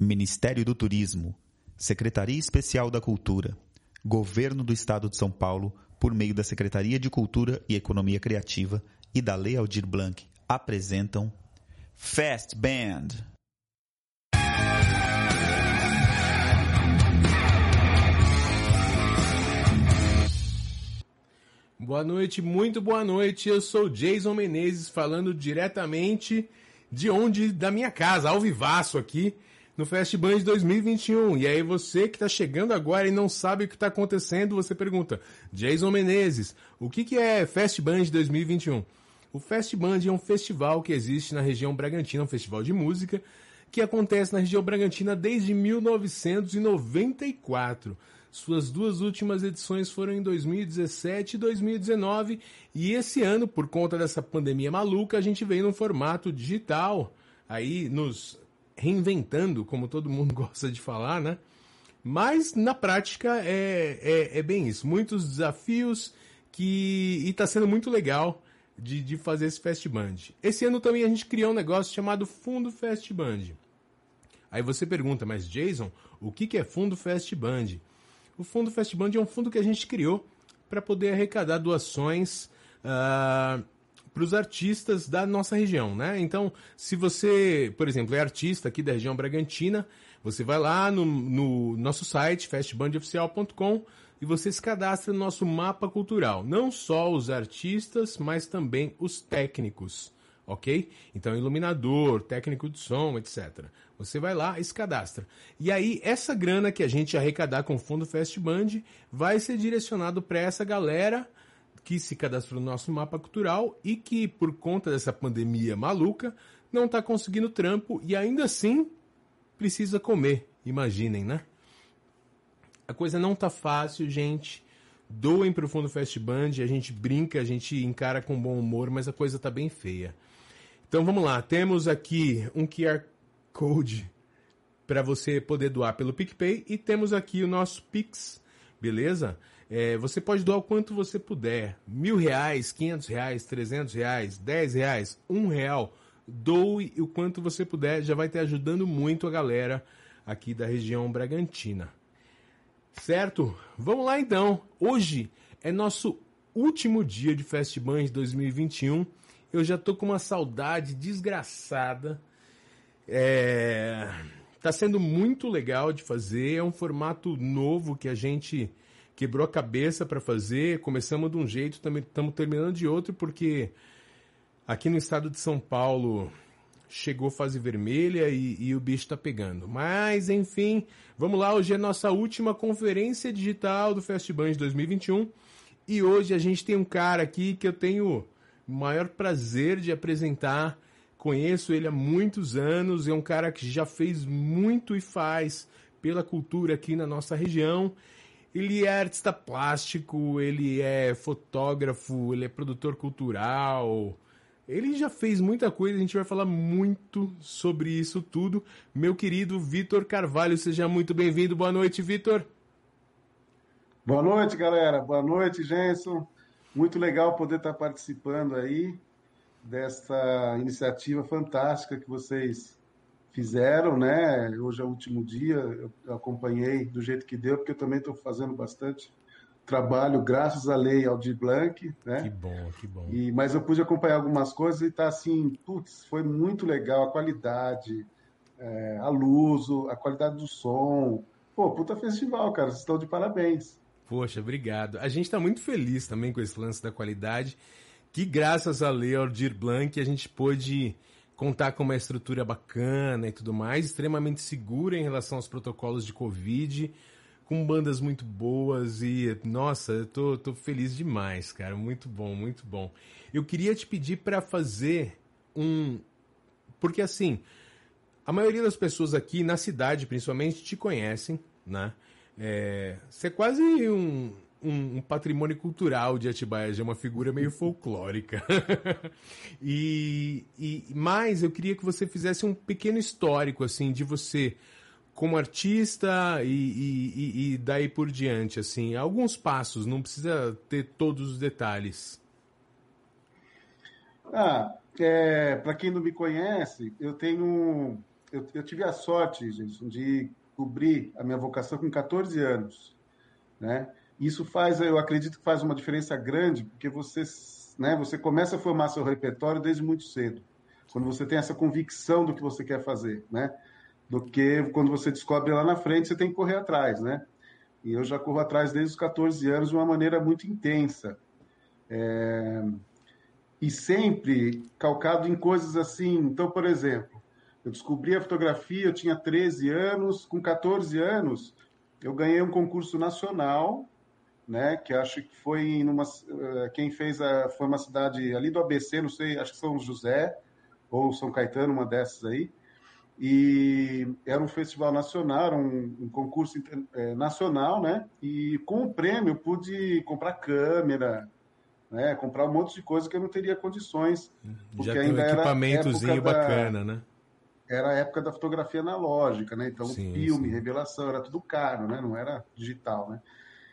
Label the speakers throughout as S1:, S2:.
S1: Ministério do Turismo, Secretaria Especial da Cultura, Governo do Estado de São Paulo, por meio da Secretaria de Cultura e Economia Criativa e da Lei Aldir Blanc, apresentam Fast Band.
S2: Boa noite, muito boa noite. Eu sou Jason Menezes falando diretamente de onde da minha casa, ao vivaço aqui no Festband 2021. E aí você que está chegando agora e não sabe o que está acontecendo, você pergunta, Jason Menezes, o que, que é Festband 2021? O Festband é um festival que existe na região Bragantina, um festival de música que acontece na região Bragantina desde 1994. Suas duas últimas edições foram em 2017 e 2019, e esse ano, por conta dessa pandemia maluca, a gente veio num formato digital, aí nos reinventando, como todo mundo gosta de falar, né? Mas na prática é, é, é bem isso. Muitos desafios que. E está sendo muito legal de, de fazer esse Fast Band. Esse ano também a gente criou um negócio chamado Fundo Fast Band. Aí você pergunta, mas Jason, o que, que é Fundo Fast Band? O Fundo Fast Band é um fundo que a gente criou para poder arrecadar doações uh, para os artistas da nossa região, né? Então, se você, por exemplo, é artista aqui da região Bragantina, você vai lá no, no nosso site, fastbandoficial.com, e você se cadastra no nosso mapa cultural. Não só os artistas, mas também os técnicos, ok? Então, iluminador, técnico de som, etc. Você vai lá e se cadastra. E aí, essa grana que a gente arrecadar com o Fundo Festband vai ser direcionado para essa galera que se cadastrou no nosso mapa cultural e que, por conta dessa pandemia maluca, não está conseguindo trampo e ainda assim precisa comer. Imaginem, né? A coisa não tá fácil, gente. Doem pro Fundo Festband, a gente brinca, a gente encara com bom humor, mas a coisa tá bem feia. Então vamos lá, temos aqui um QR Code para você poder doar pelo PicPay e temos aqui o nosso Pix, beleza? É, você pode doar o quanto você puder, mil reais, quinhentos reais, trezentos reais, dez reais, um real, doe o quanto você puder, já vai estar ajudando muito a galera aqui da região Bragantina. Certo? Vamos lá então. Hoje é nosso último dia de Festiband 2021. Eu já tô com uma saudade desgraçada é... Tá sendo muito legal de fazer, é um formato novo que a gente quebrou a cabeça para fazer. Começamos de um jeito, também estamos terminando de outro, porque aqui no estado de São Paulo chegou fase vermelha e, e o bicho está pegando. Mas, enfim, vamos lá. Hoje é nossa última conferência digital do Festiband 2021. E hoje a gente tem um cara aqui que eu tenho o maior prazer de apresentar Conheço ele há muitos anos, é um cara que já fez muito e faz pela cultura aqui na nossa região. Ele é artista plástico, ele é fotógrafo, ele é produtor cultural. Ele já fez muita coisa, a gente vai falar muito sobre isso tudo. Meu querido Vitor Carvalho, seja muito bem-vindo. Boa noite, Vitor.
S3: Boa noite, galera. Boa noite, Jenson. Muito legal poder estar participando aí dessa iniciativa fantástica que vocês fizeram, né? Hoje é o último dia, eu acompanhei do jeito que deu, porque eu também estou fazendo bastante trabalho, graças à lei Aldir Blanc, né?
S2: Que bom, que bom.
S3: E, mas eu pude acompanhar algumas coisas e está assim, putz, foi muito legal a qualidade, é, a luz, a qualidade do som. Pô, puta festival, cara, vocês estão de parabéns.
S2: Poxa, obrigado. A gente está muito feliz também com esse lance da qualidade que graças a Lei Aldir Blanc a gente pôde contar com uma estrutura bacana e tudo mais, extremamente segura em relação aos protocolos de Covid, com bandas muito boas e, nossa, eu tô, tô feliz demais, cara, muito bom, muito bom. Eu queria te pedir para fazer um... Porque assim, a maioria das pessoas aqui na cidade, principalmente, te conhecem, né? É, você é quase um, um, um, patrimônio cultural de Atibaia, é uma figura meio folclórica. e, e mais, eu queria que você fizesse um pequeno histórico assim de você como artista e, e, e daí por diante, assim, alguns passos, não precisa ter todos os detalhes.
S3: Ah, é, para quem não me conhece, eu tenho eu, eu tive a sorte, gente, de cobrir a minha vocação com 14 anos, né? Isso faz, eu acredito que faz uma diferença grande, porque você, né, você começa a formar seu repertório desde muito cedo, quando você tem essa convicção do que você quer fazer, né? Do que quando você descobre lá na frente, você tem que correr atrás, né? E eu já corro atrás desde os 14 anos de uma maneira muito intensa. É... E sempre calcado em coisas assim. Então, por exemplo, eu descobri a fotografia, eu tinha 13 anos, com 14 anos, eu ganhei um concurso nacional né? Que acho que foi numa eh, quem fez a foi uma cidade ali do ABC, não sei, acho que São José ou São Caetano, uma dessas aí. E era um festival nacional, um, um concurso é, nacional, né? E com o prêmio eu pude comprar câmera, né? Comprar um monte de coisa que eu não teria condições.
S2: Porque Já ainda um equipamentozinho bacana,
S3: da,
S2: né?
S3: Era a época da fotografia analógica, né? Então, sim, filme, sim. revelação, era tudo caro, né? Não era digital, né?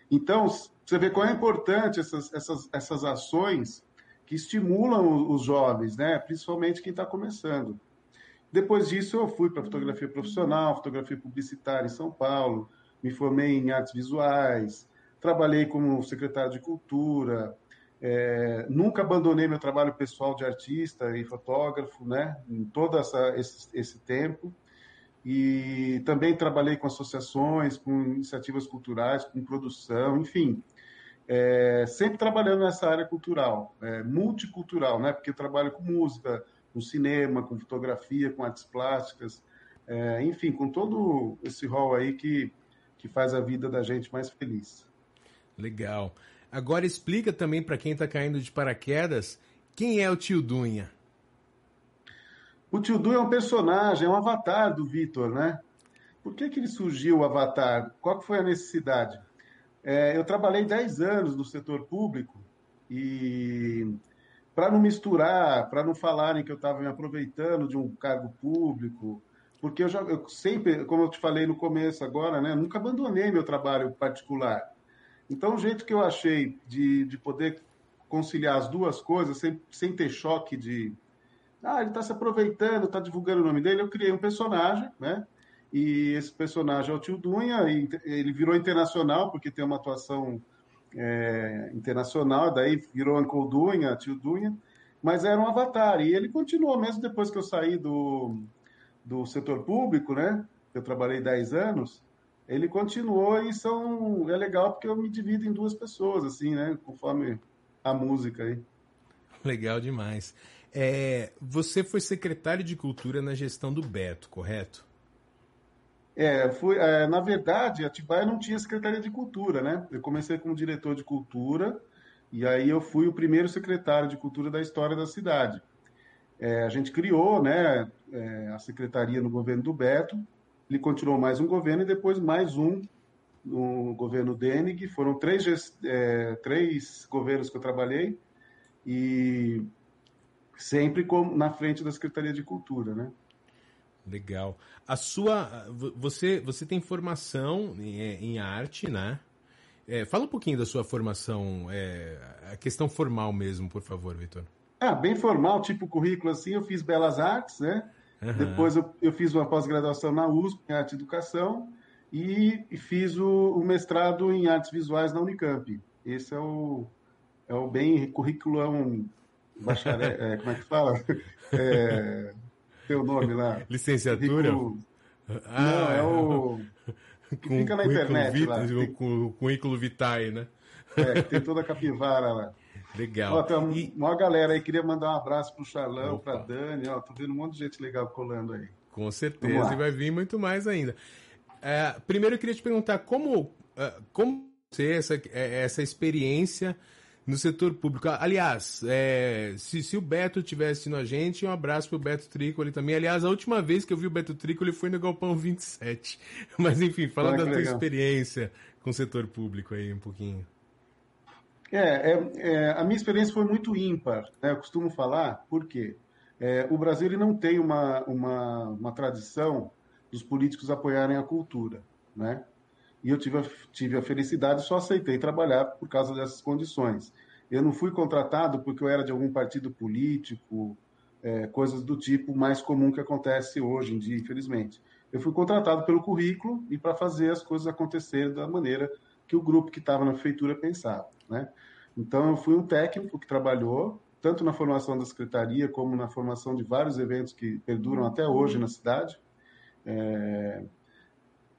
S3: Então, você vê qual é importante essas, essas, essas ações que estimulam os jovens, né? principalmente quem está começando. Depois disso, eu fui para fotografia profissional, fotografia publicitária em São Paulo, me formei em artes visuais, trabalhei como secretário de cultura, é, nunca abandonei meu trabalho pessoal de artista e fotógrafo, né? Em todo essa, esse, esse tempo e também trabalhei com associações, com iniciativas culturais, com produção, enfim, é, sempre trabalhando nessa área cultural, é, multicultural, né? Porque trabalho com música, com cinema, com fotografia, com artes plásticas, é, enfim, com todo esse rol aí que, que faz a vida da gente mais feliz.
S2: Legal. Agora explica também para quem está caindo de paraquedas quem é o tio Dunha.
S3: O tio Du é um personagem, é um avatar do Vitor, né? Por que, que ele surgiu, o avatar? Qual foi a necessidade? É, eu trabalhei 10 anos no setor público e para não misturar, para não falarem que eu estava me aproveitando de um cargo público, porque eu já eu sempre, como eu te falei no começo agora, né, nunca abandonei meu trabalho particular. Então, o jeito que eu achei de, de poder conciliar as duas coisas sem, sem ter choque de, ah, ele está se aproveitando, está divulgando o nome dele. Eu criei um personagem, né? E esse personagem é o Tio Dunha, e ele virou internacional, porque tem uma atuação é, internacional, daí virou Uncle Dunha, Tio Dunha, mas era um avatar. E ele continuou, mesmo depois que eu saí do, do setor público, né? Eu trabalhei 10 anos, ele continuou e são é legal porque eu me divido em duas pessoas, assim, né? Conforme a música aí.
S2: Legal demais. É, você foi secretário de Cultura na gestão do Beto, correto?
S3: É, fui, é, na verdade, Atibaia não tinha Secretaria de Cultura, né? Eu comecei como diretor de Cultura e aí eu fui o primeiro secretário de Cultura da história da cidade. É, a gente criou né, é, a secretaria no governo do Beto, ele continuou mais um governo e depois mais um no governo Denig. Foram três, é, três governos que eu trabalhei e sempre como na frente da Secretaria de Cultura, né?
S2: Legal. A sua, você, você tem formação em, em arte, né? É, fala um pouquinho da sua formação, é, a questão formal mesmo, por favor, Vitor.
S3: Ah, bem formal, tipo currículo assim, eu fiz Belas Artes, né? Uhum. Depois eu, eu, fiz uma pós-graduação na USP em Arte e Educação e, e fiz o, o, mestrado em Artes Visuais na Unicamp. Esse é o, é o bem curriculão bacharel, é, como é que fala? É, tem o nome lá.
S2: Licenciatura?
S3: Rico... Ah, Não, é o. Que com, fica na internet
S2: vita,
S3: lá.
S2: Com o currículo Vitae, né?
S3: É, tem toda a capivara lá.
S2: Legal.
S3: Ó, tem uma, e... uma galera aí, queria mandar um abraço pro Charlão, Opa. pra Dani, ó, tô vendo um monte de gente legal colando aí.
S2: Com certeza, e vai vir muito mais ainda. É, primeiro eu queria te perguntar como, é, como você, essa, é, essa experiência no setor público. Aliás, é, se, se, o Beto tivesse no a gente, um abraço pro Beto Tricoli também. Aliás, a última vez que eu vi o Beto Tricoli foi no Galpão 27. Mas enfim, fala ah, da tua legal. experiência com o setor público aí um pouquinho.
S3: É, é, é, a minha experiência foi muito ímpar, né? eu costumo falar, porque é, o Brasil ele não tem uma, uma, uma tradição dos políticos apoiarem a cultura, né? E eu tive a, tive a felicidade, só aceitei trabalhar por causa dessas condições. Eu não fui contratado porque eu era de algum partido político, é, coisas do tipo mais comum que acontece hoje em dia, infelizmente. Eu fui contratado pelo currículo e para fazer as coisas acontecerem da maneira que o grupo que estava na prefeitura pensava, né? Então, eu fui um técnico que trabalhou tanto na formação da secretaria como na formação de vários eventos que perduram até hoje na cidade. É...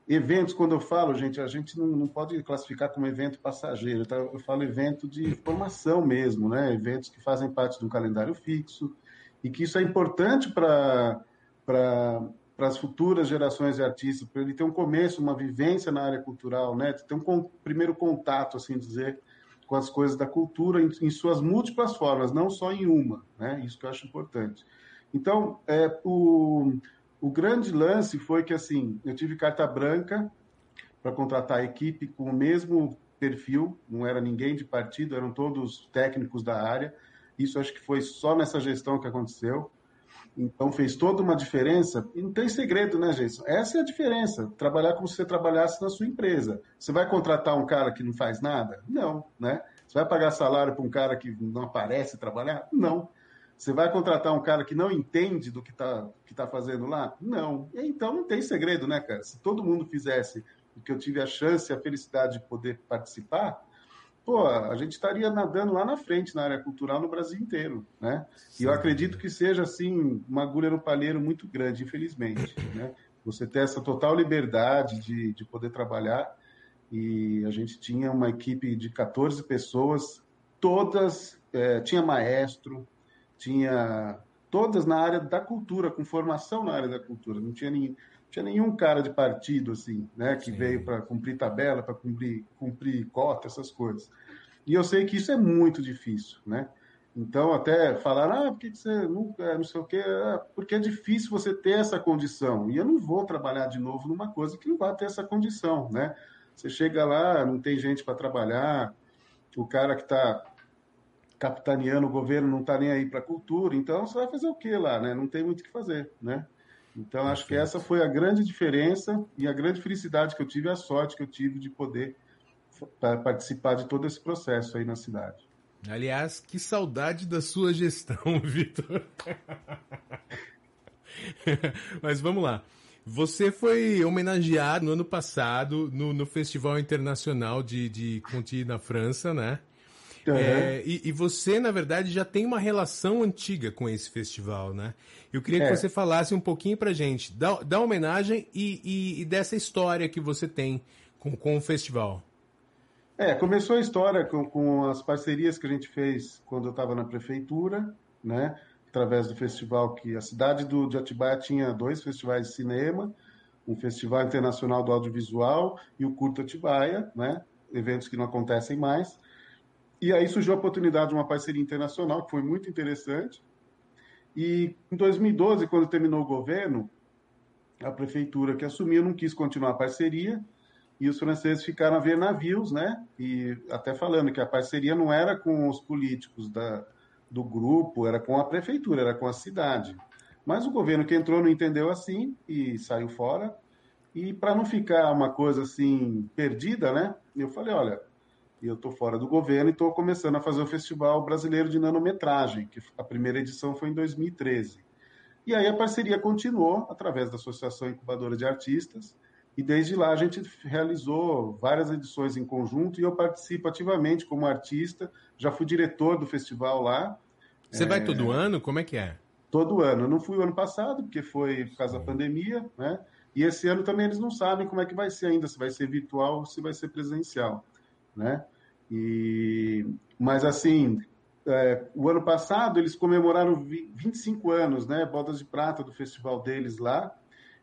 S3: Eventos, quando eu falo, gente, a gente não, não pode classificar como evento passageiro, tá? eu falo evento de formação mesmo, né? Eventos que fazem parte de um calendário fixo e que isso é importante para para as futuras gerações de artistas, para ele ter um começo, uma vivência na área cultural, né? Ter um primeiro contato, assim dizer, com as coisas da cultura em, em, suas múltiplas formas, não só em uma, né? Isso que eu acho importante. Então, é, o, o grande lance foi que, assim, eu tive carta branca para contratar a equipe com o mesmo perfil, não era ninguém de partido, eram todos técnicos da área. Isso acho que foi só nessa gestão que aconteceu. Então fez toda uma diferença. E não tem segredo, né, gente? Essa é a diferença. Trabalhar como se você trabalhasse na sua empresa. Você vai contratar um cara que não faz nada? Não, né? Você vai pagar salário para um cara que não aparece trabalhar? Não. Você vai contratar um cara que não entende do que está que tá fazendo lá? Não. Então não tem segredo, né, cara? Se todo mundo fizesse o que eu tive a chance e a felicidade de poder participar, pô, a gente estaria nadando lá na frente na área cultural no Brasil inteiro, né? Sim. E eu acredito que seja, assim, uma agulha no palheiro muito grande, infelizmente, né? Você ter essa total liberdade de, de poder trabalhar e a gente tinha uma equipe de 14 pessoas, todas, é, tinha maestro, tinha todas na área da cultura, com formação na área da cultura, não tinha ninguém tinha nenhum cara de partido assim, né, que Sim. veio para cumprir tabela, para cumprir, cumprir cota, essas coisas. E eu sei que isso é muito difícil, né? Então, até falar, ah, por que você nunca, não sei o quê, ah, porque é difícil você ter essa condição. E eu não vou trabalhar de novo numa coisa que não vai ter essa condição, né? Você chega lá, não tem gente para trabalhar, o cara que está capitaneando o governo não está nem aí para a cultura, então você vai fazer o quê lá, né? Não tem muito o que fazer, né? Então, acho que essa foi a grande diferença e a grande felicidade que eu tive, a sorte que eu tive de poder participar de todo esse processo aí na cidade.
S2: Aliás, que saudade da sua gestão, Vitor. Mas vamos lá. Você foi homenageado no ano passado no, no Festival Internacional de, de Conti na França, né? Uhum. É, e, e, você, na verdade, já tem uma relação antiga com esse festival, né? Eu queria é. que você falasse um pouquinho pra gente da, da homenagem e, e, e, dessa história que você tem com, com o festival.
S3: É, começou a história com, com as parcerias que a gente fez quando eu estava na prefeitura, né? Através do festival que a cidade do, de Atibaia tinha dois festivais de cinema, um festival internacional do audiovisual e o Curto Atibaia, né? Eventos que não acontecem mais. E aí surgiu a oportunidade de uma parceria internacional, que foi muito interessante. E em 2012, quando terminou o governo, a prefeitura que assumiu não quis continuar a parceria e os franceses ficaram a ver navios, né? E até falando que a parceria não era com os políticos da, do grupo, era com a prefeitura, era com a cidade. Mas o governo que entrou não entendeu assim e saiu fora. E para não ficar uma coisa assim perdida, né? Eu falei, olha, e eu estou fora do governo e estou começando a fazer o Festival Brasileiro de Nanometragem, que a primeira edição foi em 2013. E aí a parceria continuou através da Associação Incubadora de Artistas, e desde lá a gente realizou várias edições em conjunto e eu participo ativamente como artista, já fui diretor do festival lá.
S2: Você é... vai todo ano? Como é que é?
S3: Todo ano. Eu não fui o ano passado, porque foi por causa da pandemia, né? E esse ano também eles não sabem como é que vai ser ainda, se vai ser virtual ou se vai ser presencial né? E, mas assim, é, o ano passado eles comemoraram 25 anos, né? Bodas de prata do festival deles lá,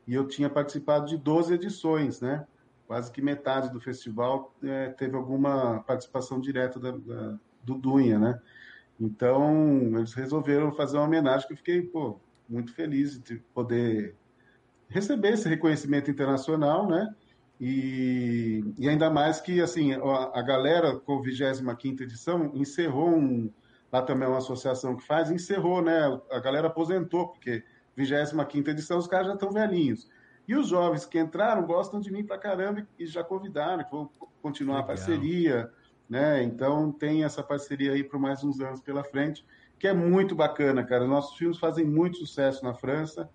S3: e eu tinha participado de 12 edições, né? Quase que metade do festival é, teve alguma participação direta da, da, do Dunha, né? Então, eles resolveram fazer uma homenagem que eu fiquei, pô, muito feliz de poder receber esse reconhecimento internacional, né? E, e, ainda mais que assim a, a galera com a 25 edição encerrou um, lá também é uma associação que faz, encerrou, né? A galera aposentou, porque 25 edição os caras já estão velhinhos. E os jovens que entraram gostam de mim pra caramba e já convidaram, que vão continuar Legal. a parceria, né? Então tem essa parceria aí por mais uns anos pela frente, que é muito bacana, cara. Nossos filmes fazem muito sucesso na França,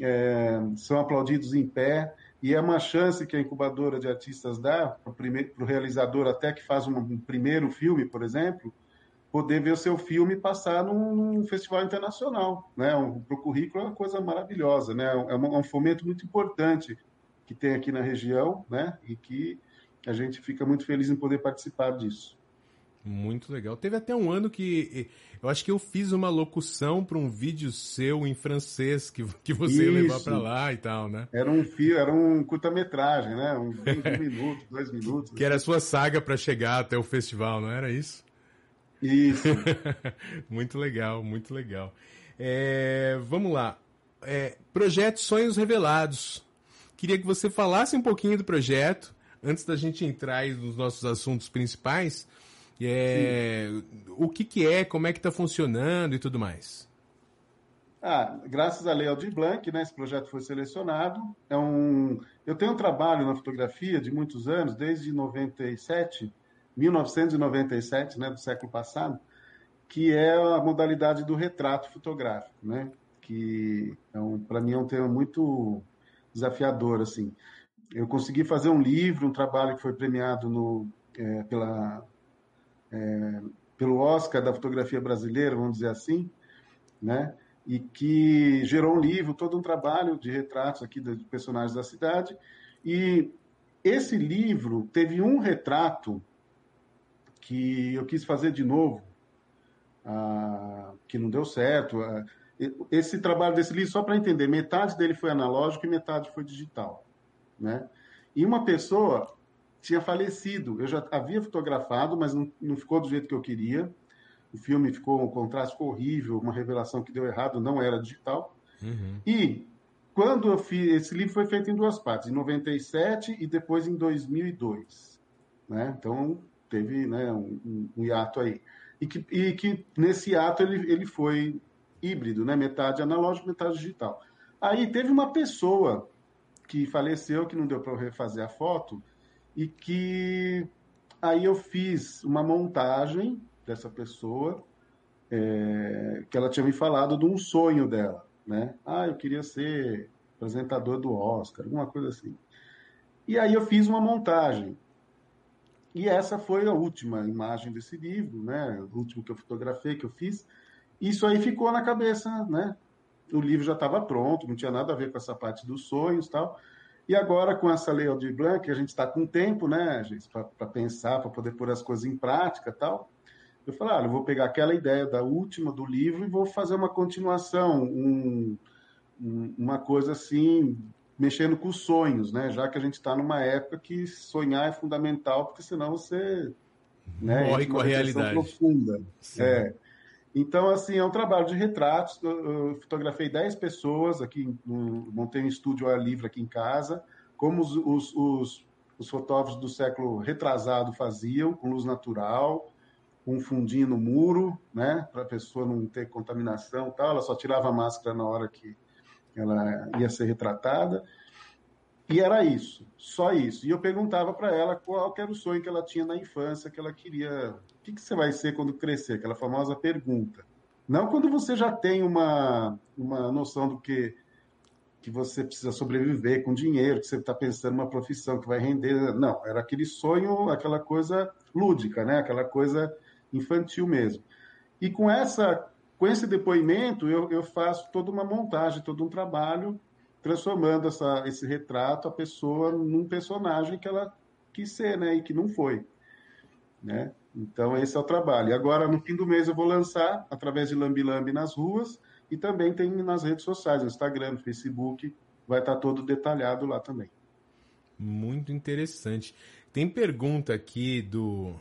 S3: é, são aplaudidos em pé, e é uma chance que a incubadora de artistas dá para o realizador, até que faz um, primeiro filme, por exemplo, poder ver o seu filme passar num, num festival internacional. Né? Um, para o currículo é uma coisa maravilhosa, né? é, um, é um fomento muito importante que tem aqui na região, né? e que a gente fica muito feliz em poder participar disso.
S2: Muito legal. Teve até um ano que eu acho que eu fiz uma locução para um vídeo seu em francês que, que você Isso. ia levar para lá e tal, né?
S3: Era um fio, era um curta-metragem, né? Um, um minuto, dois minutos.
S2: Que era a sua saga para chegar até o festival, não era isso?
S3: Isso.
S2: muito legal, muito legal. É, vamos lá. É, projeto Sonhos Revelados. Queria que você falasse um pouquinho do projeto antes da gente entrar nos nossos assuntos principais. É, o que, que é, como é que está funcionando e tudo mais?
S3: Ah, graças à Lei Aldir Blanc, né, esse projeto foi selecionado. É um, eu tenho um trabalho na fotografia de muitos anos, desde 97, 1997, né, do século passado, que é a modalidade do retrato fotográfico, né, que é um, para mim é um tema muito desafiador, assim. Eu consegui fazer um livro, um trabalho que foi premiado no, é, pela é, pelo Oscar da fotografia brasileira, vamos dizer assim, né? E que gerou um livro, todo um trabalho de retratos aqui de personagens da cidade. E esse livro teve um retrato que eu quis fazer de novo, ah, que não deu certo. Ah, esse trabalho desse livro, só para entender, metade dele foi analógico e metade foi digital, né? E uma pessoa tinha falecido. Eu já havia fotografado, mas não, não ficou do jeito que eu queria. O filme ficou, o contraste ficou horrível, uma revelação que deu errado, não era digital. Uhum. E quando eu fiz, esse livro foi feito em duas partes, em 97 e depois em 2002. Né? Então, teve né, um, um, hiato aí. E que, e que nesse hiato ele, ele foi híbrido, né? metade analógico, metade digital. Aí teve uma pessoa que faleceu, que não deu para refazer a foto, e que aí eu fiz uma montagem dessa pessoa é, que ela tinha me falado de um sonho dela, né? Ah, eu queria ser apresentador do Oscar, alguma coisa assim. E aí eu fiz uma montagem. E essa foi a última imagem desse livro, né? O último que eu fotografei, que eu fiz. Isso aí ficou na cabeça, né? O livro já estava pronto, não tinha nada a ver com essa parte dos sonhos tal. E agora, com essa lei Aldir Blanc, a gente está com tempo, né, gente, para pensar, para poder pôr as coisas em prática tal. Eu falei, ah, eu vou pegar aquela ideia da última do livro e vou fazer uma continuação, um, um, uma coisa assim, mexendo com os sonhos, né? Já que a gente está numa época que sonhar é fundamental, porque senão você
S2: né, morre com a realidade
S3: profunda. Sim. É. Então, assim, é um trabalho de retratos. Eu, fotografei 10 pessoas aqui, montei um estúdio ar livre aqui em casa, como os, os, os, os fotógrafos do século retrasado faziam, com luz natural, um fundinho no muro, né, para a pessoa não ter contaminação tal. Ela só tirava a máscara na hora que ela ia ser retratada. E era isso, só isso. E eu perguntava para ela qual era o sonho que ela tinha na infância, que ela queria. O que, que você vai ser quando crescer? Aquela famosa pergunta. Não quando você já tem uma, uma noção do que, que você precisa sobreviver com dinheiro, que você está pensando numa profissão que vai render. Não, era aquele sonho, aquela coisa lúdica, né? aquela coisa infantil mesmo. E com, essa, com esse depoimento, eu, eu faço toda uma montagem, todo um trabalho transformando essa, esse retrato, a pessoa, num personagem que ela quis ser, né? E que não foi, né? Então, esse é o trabalho. E agora, no fim do mês, eu vou lançar através de Lambi Lambi nas ruas e também tem nas redes sociais, no Instagram, no Facebook, vai estar todo detalhado lá também.
S2: Muito interessante. Tem pergunta aqui do,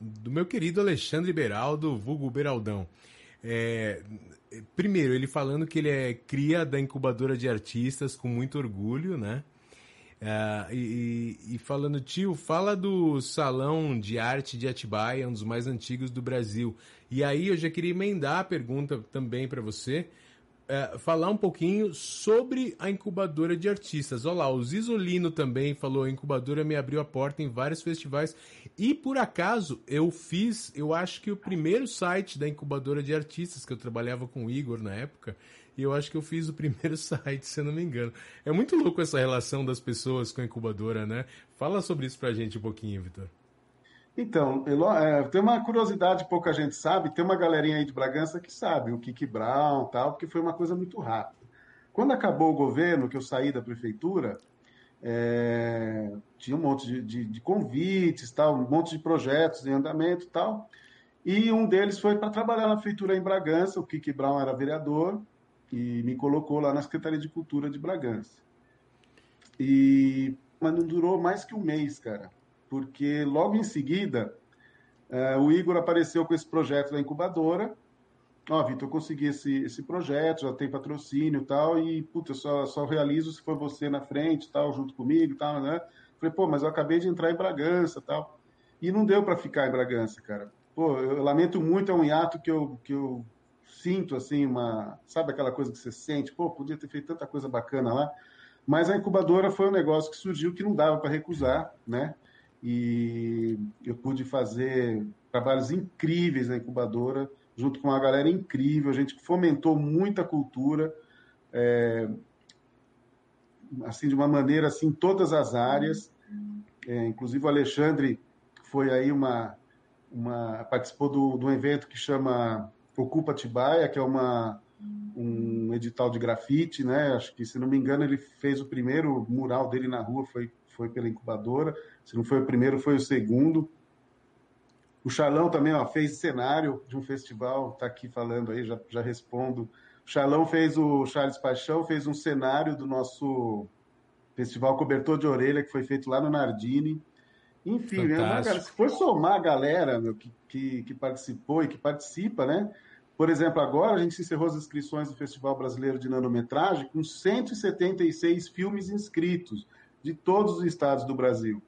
S2: do meu querido Alexandre Beraldo, vulgo Beraldão. É, primeiro, ele falando que ele é cria da incubadora de artistas com muito orgulho, né? Uh, e, e, falando, tio, fala do Salão de Arte de Atibaia, um dos mais antigos do Brasil. E aí eu já queria emendar a pergunta também para você, é, falar um pouquinho sobre a incubadora de artistas. Olha lá, o Zisolino também falou: a incubadora me abriu a porta em vários festivais. E por acaso eu fiz, eu acho que o primeiro site da incubadora de artistas, que eu trabalhava com o Igor na época, e eu acho que eu fiz o primeiro site, se eu não me engano. É muito louco essa relação das pessoas com a incubadora, né? Fala sobre isso pra gente um pouquinho, Vitor.
S3: Então, é, tem uma curiosidade, pouca gente sabe, tem uma galerinha aí de Bragança que sabe, o Kiki Brown tal, porque foi uma coisa muito rápida. Quando acabou o governo, que eu saí da prefeitura, é, tinha um monte de, de, de, convites, tal, um monte de projetos em andamento tal, e um deles foi para trabalhar na prefeitura em Bragança, o Kiki Brown era vereador, e me colocou lá na Secretaria de Cultura de Bragança. E, mas não durou mais que um mês, cara porque logo em seguida uh, o Igor apareceu com esse projeto da incubadora. Ó, oh, Vitor, eu consegui esse, esse projeto, já tem patrocínio e tal, e, puta, eu só, só realizo se for você na frente, tal, junto comigo tal, né? Falei, pô, mas eu acabei de entrar em Bragança tal. E não deu para ficar em Bragança, cara. Pô, eu lamento muito, é um hiato que eu, que eu sinto, assim, uma... Sabe aquela coisa que você sente? Pô, podia ter feito tanta coisa bacana lá. Mas a incubadora foi um negócio que surgiu que não dava para recusar, né? e eu pude fazer trabalhos incríveis na incubadora, junto com uma galera incrível. A gente fomentou muita cultura, é, assim de uma maneira assim, em todas as áreas. É, inclusive o Alexandre foi aí uma, uma participou do, um evento que chama Ocupa Tibaia, que é uma um edital de grafite, né? Acho que se não me engano ele fez o primeiro mural dele na rua foi foi pela incubadora. Se não foi o primeiro, foi o segundo. O Charlão também ó, fez cenário de um festival, está aqui falando aí, já, já respondo. O Charlão fez o Charles Paixão, fez um cenário do nosso festival Cobertor de Orelha, que foi feito lá no Nardini. Enfim, né, cara, se for somar a galera meu, que, que, que, participou e que participa, né? Por exemplo, agora a gente encerrou as inscrições do Festival Brasileiro de Nanometragem com 176 filmes inscritos de todos os estados do Brasil.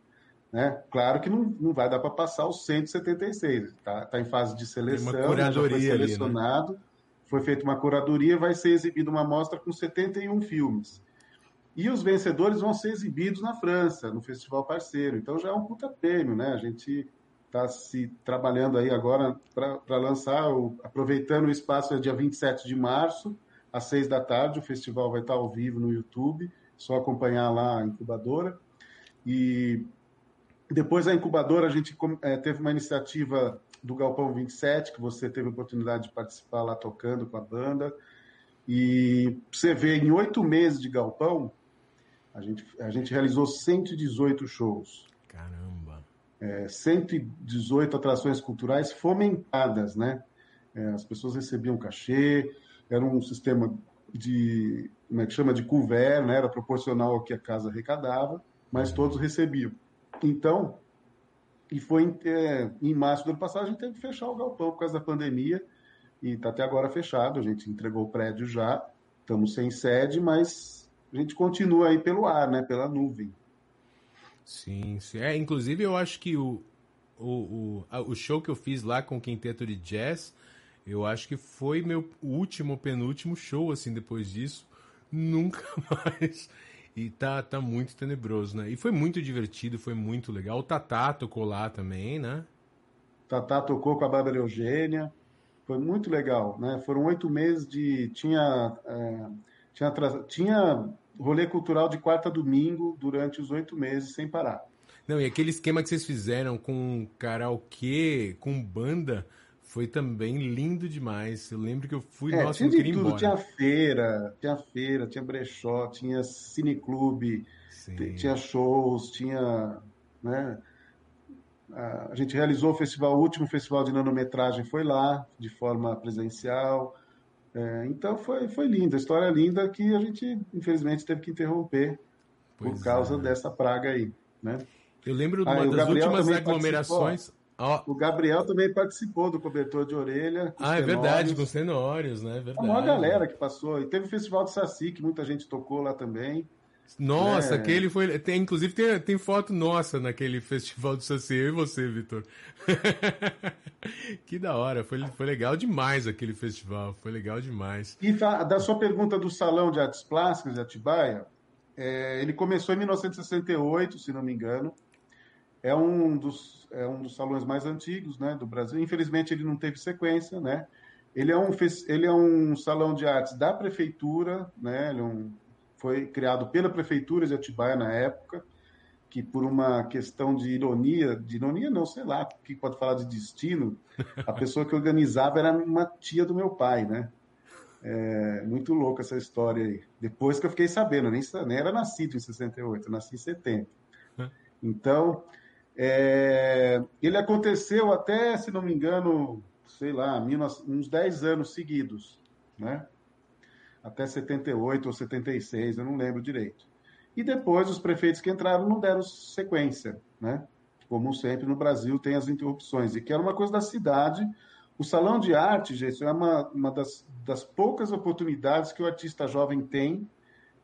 S3: Né? Claro que não, não vai dar para passar os 176, está tá em fase de seleção, uma curadoria foi selecionado, ali, né? foi feita uma curadoria, vai ser exibida uma mostra com 71 filmes. E os vencedores vão ser exibidos na França, no Festival Parceiro. Então já é um puta prêmio, né? A gente está se trabalhando aí agora para lançar, o, aproveitando o espaço, é dia 27 de março, às 6 da tarde, o festival vai estar ao vivo no YouTube só acompanhar lá a incubadora. E depois a incubadora, a gente é, teve uma iniciativa do Galpão 27, que você teve a oportunidade de participar lá tocando com a banda. E você vê, em oito meses de Galpão, a gente, a gente realizou 118 shows.
S2: Caramba!
S3: É, 118 atrações culturais fomentadas, né? É, as pessoas recebiam cachê, era um sistema de como é que chama, de couvert, né? era proporcional ao que a casa arrecadava, mas todos recebiam. Então, e foi em, é, em março do ano passado, a gente teve que fechar o galpão por causa da pandemia, e está até agora fechado, a gente entregou o prédio já, estamos sem sede, mas a gente continua aí pelo ar, né? pela nuvem.
S2: Sim, sim. É, inclusive eu acho que o, o, o, o show que eu fiz lá com o quinteto de jazz, eu acho que foi meu último, penúltimo show, assim, depois disso nunca mais. E tá, tá muito tenebroso, né? E foi muito divertido, foi muito legal. O Tatá tocou lá também, né?
S3: Tatá tocou com a Bárbara Eugênia. Foi muito legal, né? Foram oito meses de... Tinha, é, tinha, tinha rolê cultural de quarta a domingo durante os oito meses, sem parar.
S2: Não, e aquele esquema que vocês fizeram com karaokê, com banda foi também lindo demais. Eu lembro que eu fui,
S3: é,
S2: nossa,
S3: tinha de tudo. Embora. Tinha feira, tinha feira, tinha brechó, tinha cineclube, tinha shows, tinha, né? A gente realizou o festival, o último festival de nanometragem foi lá, de forma presencial. É, então foi, foi lindo, a história linda que a gente, infelizmente, teve que interromper pois por causa é. dessa praga aí, né?
S2: Eu lembro de uma ah, das últimas aglomerações.
S3: Oh. O Gabriel também participou do cobertor de orelha.
S2: Ah, é verdade, com os tenórios, né? É
S3: verdade. A maior galera que passou. E teve o Festival de Saci, que muita gente tocou lá também.
S2: Nossa, é. aquele foi. Tem, inclusive tem, tem foto nossa naquele festival do Saci, eu e você, Vitor. que da hora, foi, foi legal demais aquele festival, foi legal demais.
S3: E da sua pergunta do Salão de Artes Plásticas de Atibaia, é, ele começou em 1968, se não me engano. É um dos, é um dos salões mais antigos né, do Brasil. Infelizmente, ele não teve sequência, né? Ele é um, ele é um salão de artes da prefeitura, né? Ele é um foi criado pela prefeitura de Atibaia na época, que por uma questão de ironia, de ironia não, sei lá, que pode falar de destino, a pessoa que organizava era uma tia do meu pai, né? É, muito louca essa história aí. Depois que eu fiquei sabendo, nem, nem era nascido em 68, eu nasci em 70. Então, é, ele aconteceu até, se não me engano, sei lá, uns 10 anos seguidos, né? Até 78 ou 76, eu não lembro direito. E depois os prefeitos que entraram não deram sequência, né? Como sempre no Brasil tem as interrupções, e que era uma coisa da cidade. O salão de arte, gente, é uma, uma das, das poucas oportunidades que o artista jovem tem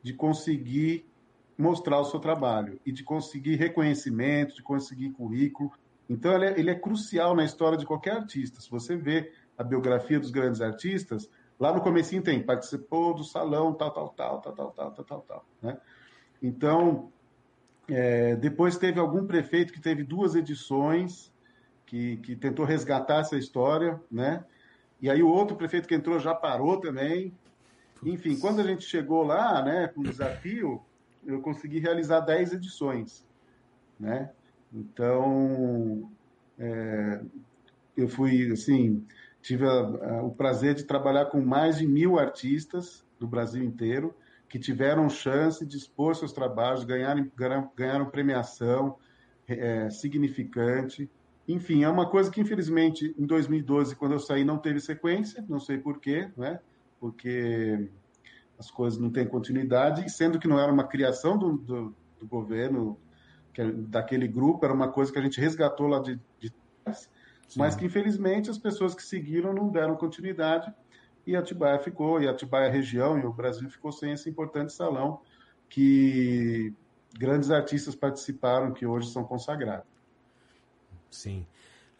S3: de conseguir mostrar o seu trabalho e de conseguir reconhecimento, de conseguir currículo. Então, ele é, ele é crucial na história de qualquer artista. Se você vê a biografia dos grandes artistas, Lá no comecinho tem, participou do salão, tal, tal, tal, tal, tal, tal, tal, tal, tal né? Então, é, depois teve algum prefeito que teve duas edições, que, que tentou resgatar essa história, né? E aí o outro prefeito que entrou já parou também. Enfim, quando a gente chegou lá, né, com o desafio, eu consegui realizar 10 edições, né? Então, é, eu fui, assim, tive a, a, o prazer de trabalhar com mais de mil artistas do Brasil inteiro que tiveram chance de expor seus trabalhos, ganharam, ganharam premiação é, significante. Enfim, é uma coisa que, infelizmente, em 2012, quando eu saí, não teve sequência, não sei porquê, né? porque as coisas não têm continuidade, sendo que não era uma criação do, do, do governo, que, daquele grupo, era uma coisa que a gente resgatou lá de, de trás, mas que infelizmente as pessoas que seguiram não deram continuidade e Atibaia ficou, e Atibaia região e o Brasil ficou sem esse importante salão que grandes artistas participaram que hoje são consagrados.
S2: Sim.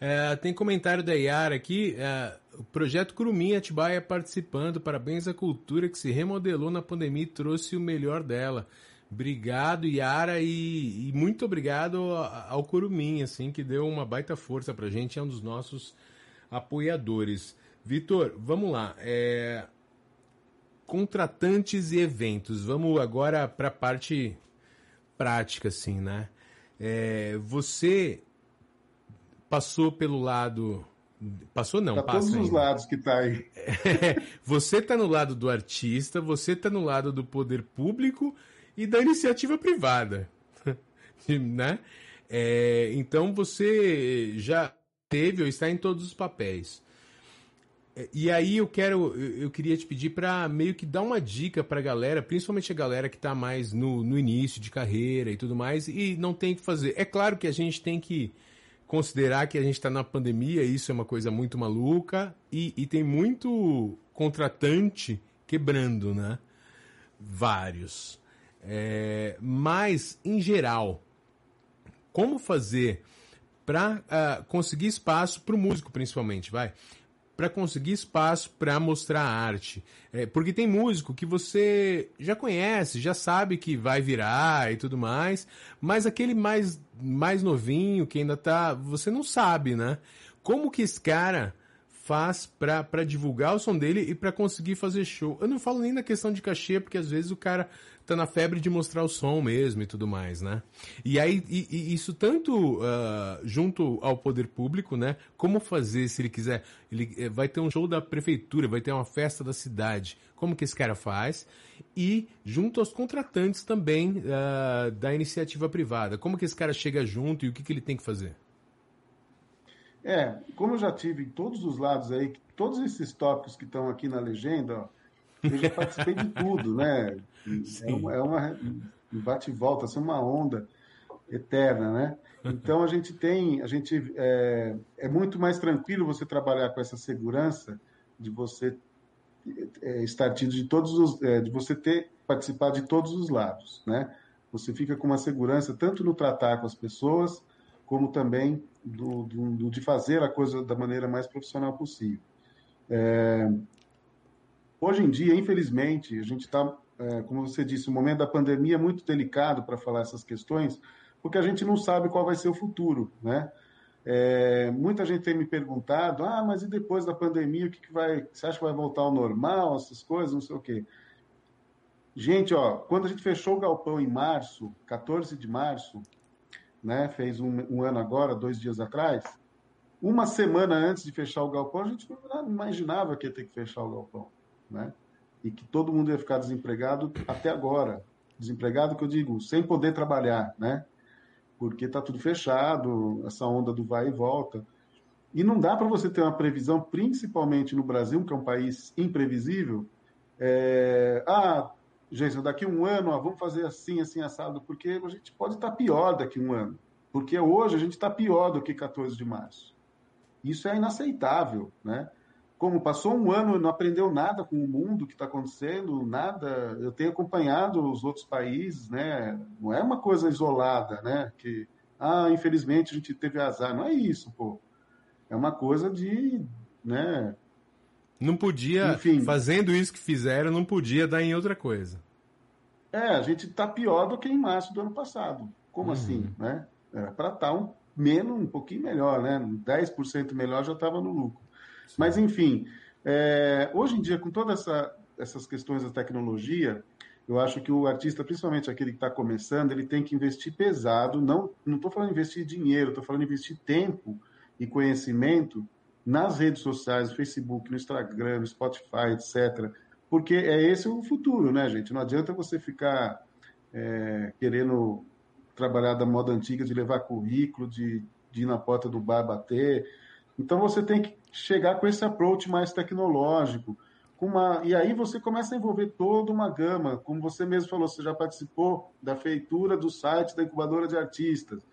S2: É, tem comentário da Yara aqui. É, o projeto Curumim Atibaia participando. Parabéns à cultura que se remodelou na pandemia e trouxe o melhor dela. Obrigado, Yara, e, e, muito obrigado ao Curumim, assim, que deu uma baita força pra gente, é um dos nossos apoiadores. Vitor, vamos lá. É... Contratantes e eventos. Vamos agora para a parte prática, assim, né? É... Você passou pelo lado. Passou não, passa
S3: todos ainda. os lados que tá aí.
S2: você tá no lado do artista, você tá no lado do poder público e da iniciativa privada, né? É, então você já teve ou está em todos os papéis. É, e aí eu quero, eu queria te pedir para meio que dar uma dica para a galera, principalmente a galera que está mais no, no início de carreira e tudo mais, e não tem que fazer. É claro que a gente tem que considerar que a gente está na pandemia, isso é uma coisa muito maluca, e, e tem muito contratante quebrando, né? Vários. É, mas, em geral, como fazer para uh, ah, conseguir espaço para o músico, principalmente, vai? Para conseguir espaço para mostrar arte. É, porque tem músico que você já conhece, já sabe que vai virar e tudo mais, mas aquele mais, mais novinho que ainda tá. Você não sabe, né? Como que esse cara faz para divulgar o som dele e para conseguir fazer show. Eu não falo nem na questão de cachê, porque às vezes o cara tá na febre de mostrar o som mesmo e tudo mais, né? E aí, e, e isso tanto uh, junto ao poder público, né? Como fazer se ele quiser. Ele eh, vai ter um show da prefeitura, vai ter uma festa da cidade. Como que esse cara faz? E junto aos contratantes também uh, da iniciativa privada. Como que esse cara chega junto e o que, que ele tem que fazer?
S3: É, como eu já tive em todos os lados aí, todos esses tópicos que estão aqui na legenda, ó, eu já participei de tudo, né? É uma, é uma um bate e volta, assim, uma onda eterna, né? Então a gente tem, a gente é, é muito mais tranquilo você trabalhar com essa segurança de você é, estar tido de todos os, é, de você ter participado de todos os lados, né? Você fica com uma segurança tanto no tratar com as pessoas, como também do, do de fazer a coisa da maneira mais profissional possível. É, hoje em dia, infelizmente, a gente está, é, como você disse, o momento da pandemia é muito delicado para falar essas questões, porque a gente não sabe qual vai ser o futuro, né? É, muita gente tem me perguntado, ah, mas e depois da pandemia, o que, que vai, você acha que vai voltar ao normal, essas coisas, não sei o quê. Gente, ó, quando a gente fechou o galpão em março, 14 de março, né, fez um, um ano agora, dois dias atrás, uma semana antes de fechar o galpão, a gente não imaginava que ia ter que fechar o galpão, né? E que todo mundo ia ficar desempregado até agora. Desempregado que eu digo, sem poder trabalhar, né? porque está tudo fechado, essa onda do vai e volta. E não dá para você ter uma previsão, principalmente no Brasil, que é um país imprevisível. É... Ah, gente, daqui um ano, ó, vamos fazer assim, assim, assado, porque a gente pode estar tá pior daqui um ano. Porque hoje a gente está pior do que 14 de março. Isso é inaceitável, né? Como passou um ano e não aprendeu nada com o mundo que está acontecendo, nada. Eu tenho acompanhado os outros países, né? Não é uma coisa isolada, né? Que, ah, infelizmente a gente teve azar. Não é isso, pô. É uma coisa de, né?
S2: Não podia, Enfim, fazendo isso que fizeram, não podia dar em outra coisa.
S3: É, a gente está pior do que em março do ano passado. Como uhum. assim, né? Era para estar tá um menos, um pouquinho melhor, né? 10% melhor já estava no lucro. Mas, enfim, é, hoje em dia, com todas essa, essas questões da tecnologia, eu acho que o artista, principalmente aquele que está começando, ele tem que investir pesado. Não estou falando investir dinheiro, estou falando investir tempo e conhecimento nas redes sociais, no Facebook, no Instagram, no Spotify, etc. Porque é esse o futuro, né, gente? Não adianta você ficar é, querendo trabalhar da moda antiga de levar currículo, de, de ir na porta do bar bater. Então você tem que chegar com esse approach mais tecnológico. Uma, e aí você começa a envolver toda uma gama, como você mesmo falou, você já participou da feitura do site da incubadora de artistas.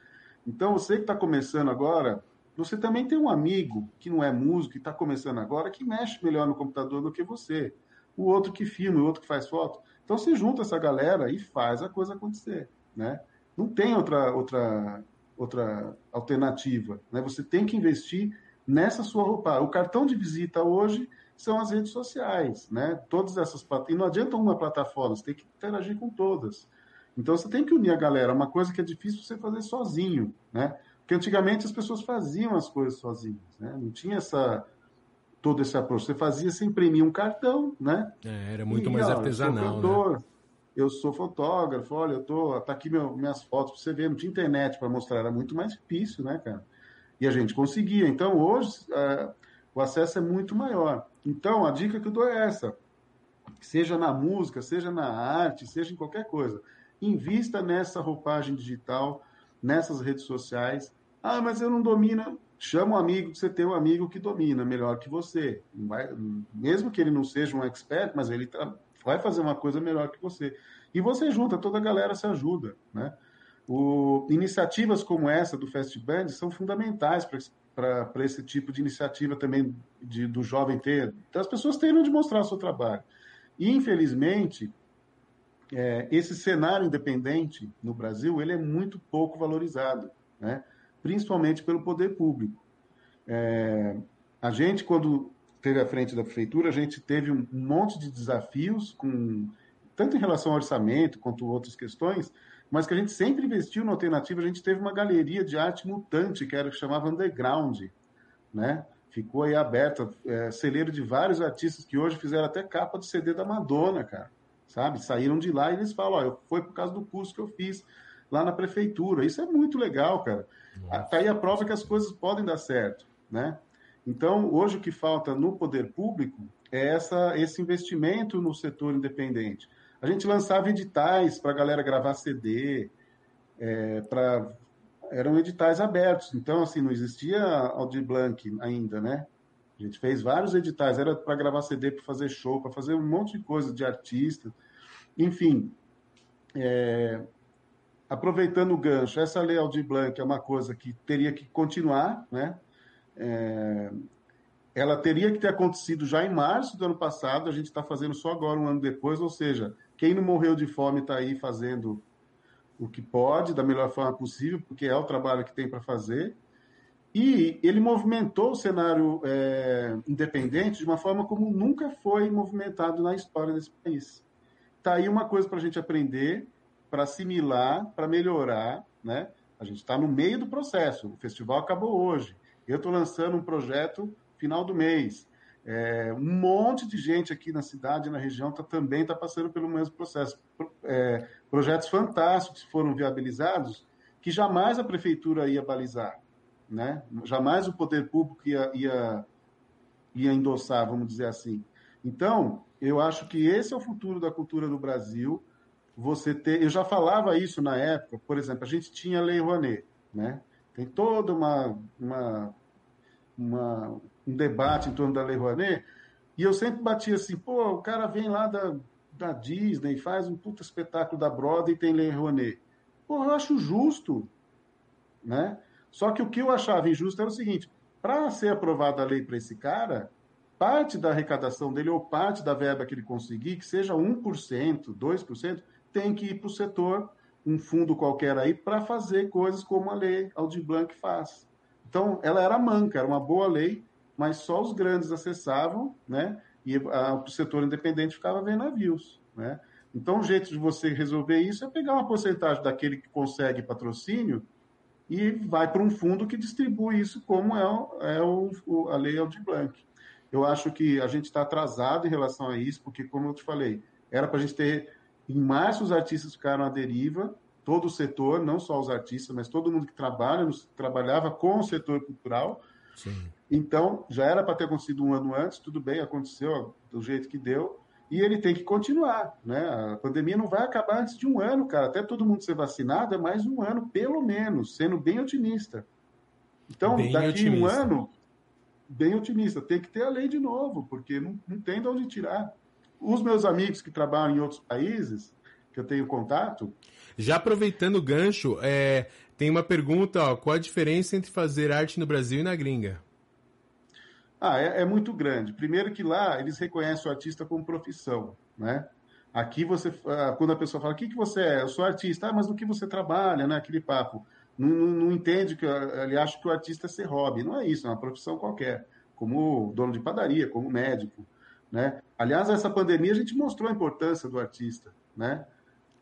S3: Então, você que está começando agora, você também tem um amigo que não é músico, que está começando agora, que mexe melhor no computador do que você. O outro que filma, o outro que faz foto. Então, você junta essa galera e faz a coisa acontecer. Né? Não tem outra, outra, outra alternativa. Né? Você tem que investir nessa sua roupa. O cartão de visita hoje são as redes sociais, né? Todas essas e não adianta uma plataforma, você tem que interagir com todas. Então você tem que unir a galera, uma coisa que é difícil você fazer sozinho, né? Porque antigamente as pessoas faziam as coisas sozinhas, né? Não tinha essa todo esse approach. Você fazia, você imprimia um cartão, né?
S2: É, era muito e, mais ó, artesanal, eu
S3: sou cantor, né? Eu sou fotógrafo, olha, eu tô, tá aqui meu, minhas fotos para você ver. Não tinha internet para mostrar, era muito mais difícil, né, cara? E a gente conseguia. Então, hoje, é, o acesso é muito maior. Então, a dica que eu dou é essa. Seja na música, seja na arte, seja em qualquer coisa. Invista nessa roupagem digital, nessas redes sociais. Ah, mas eu não domino. Chama um amigo, você tem um amigo que domina melhor que você. Mesmo que ele não seja um expert, mas ele tá, vai fazer uma coisa melhor que você. E você junta, toda a galera se ajuda, né? O, iniciativas como essa do Fast Band são fundamentais para esse tipo de iniciativa também de, do jovem ter. Então, as pessoas terem de mostrar o seu trabalho. E, infelizmente, é, esse cenário independente no Brasil ele é muito pouco valorizado, né? principalmente pelo poder público. É, a gente, quando teve à frente da prefeitura, a gente teve um monte de desafios, com, tanto em relação ao orçamento quanto outras questões, mas que a gente sempre investiu na alternativa. A gente teve uma galeria de arte mutante, que era que chamava Underground, né? Ficou aí aberta, é, celeiro de vários artistas que hoje fizeram até capa de CD da Madonna, cara. Sabe? Saíram de lá e eles falam, ó, foi por causa do curso que eu fiz lá na prefeitura. Isso é muito legal, cara. Tá aí a prova que as coisas podem dar certo, né? Então, hoje o que falta no poder público é essa, esse investimento no setor independente. A gente lançava editais para a galera gravar CD, é, eram editais abertos. Então, assim, não existia Audi Blanc ainda, né? A gente fez vários editais, era para gravar CD, para fazer show, para fazer um monte de coisa de artista. Enfim, é, aproveitando o gancho, essa lei Audi Blanc é uma coisa que teria que continuar, né? É, ela teria que ter acontecido já em março do ano passado, a gente está fazendo só agora, um ano depois, ou seja, quem não morreu de fome está aí fazendo o que pode, da melhor forma possível, porque é o trabalho que tem para fazer. E ele movimentou o cenário é, independente de uma forma como nunca foi movimentado na história desse país. Está aí uma coisa para a gente aprender, para assimilar, para melhorar. Né? A gente está no meio do processo. O festival acabou hoje. Eu estou lançando um projeto final do mês. É, um monte de gente aqui na cidade, na região, tá, também está passando pelo mesmo processo. É, projetos fantásticos foram viabilizados que jamais a prefeitura ia balizar, né? jamais o poder público ia, ia, ia endossar, vamos dizer assim. Então, eu acho que esse é o futuro da cultura do Brasil. Você ter, eu já falava isso na época, por exemplo, a gente tinha a Lei Rouanet, né? Tem toda uma, uma, uma um debate em torno da Lei Rouanet, e eu sempre batia assim, pô, o cara vem lá da, da Disney, faz um puta espetáculo da Broadway e tem Lei Rouanet. Pô, eu acho justo, né? Só que o que eu achava injusto era o seguinte, para ser aprovada a lei para esse cara, parte da arrecadação dele ou parte da verba que ele conseguir, que seja 1%, 2%, tem que ir para o setor, um fundo qualquer aí, para fazer coisas como a lei Aldir Blanc faz. Então, ela era manca, era uma boa lei, mas só os grandes acessavam, né? E a, o setor independente ficava vendo navios, né? Então, o jeito de você resolver isso é pegar uma porcentagem daquele que consegue patrocínio e vai para um fundo que distribui isso, como é, é o, a lei Aldir Blanc. Eu acho que a gente está atrasado em relação a isso, porque, como eu te falei, era para a gente ter. Em março, os artistas ficaram à deriva, todo o setor, não só os artistas, mas todo mundo que trabalha, trabalhava com o setor cultural. Sim. Então, já era para ter acontecido um ano antes, tudo bem, aconteceu do jeito que deu, e ele tem que continuar, né? A pandemia não vai acabar antes de um ano, cara. Até todo mundo ser vacinado é mais um ano, pelo menos, sendo bem otimista. Então, bem daqui otimista. um ano, bem otimista, tem que ter a lei de novo, porque não, não tem de onde tirar. Os meus amigos que trabalham em outros países, que eu tenho contato.
S2: Já aproveitando o gancho, é, tem uma pergunta: ó, qual a diferença entre fazer arte no Brasil e na gringa?
S3: Ah, é, é, muito grande. Primeiro que lá eles reconhecem o artista como profissão, né? Aqui você, ah, quando a pessoa fala, o que, que você é? Eu sou artista. Ah, mas do que você trabalha, né? Aquele papo. Não, não, não entende que ele acha que o artista é ser hobby. Não é isso, é uma profissão qualquer. Como dono de padaria, como médico, né? Aliás, essa pandemia a gente mostrou a importância do artista, né?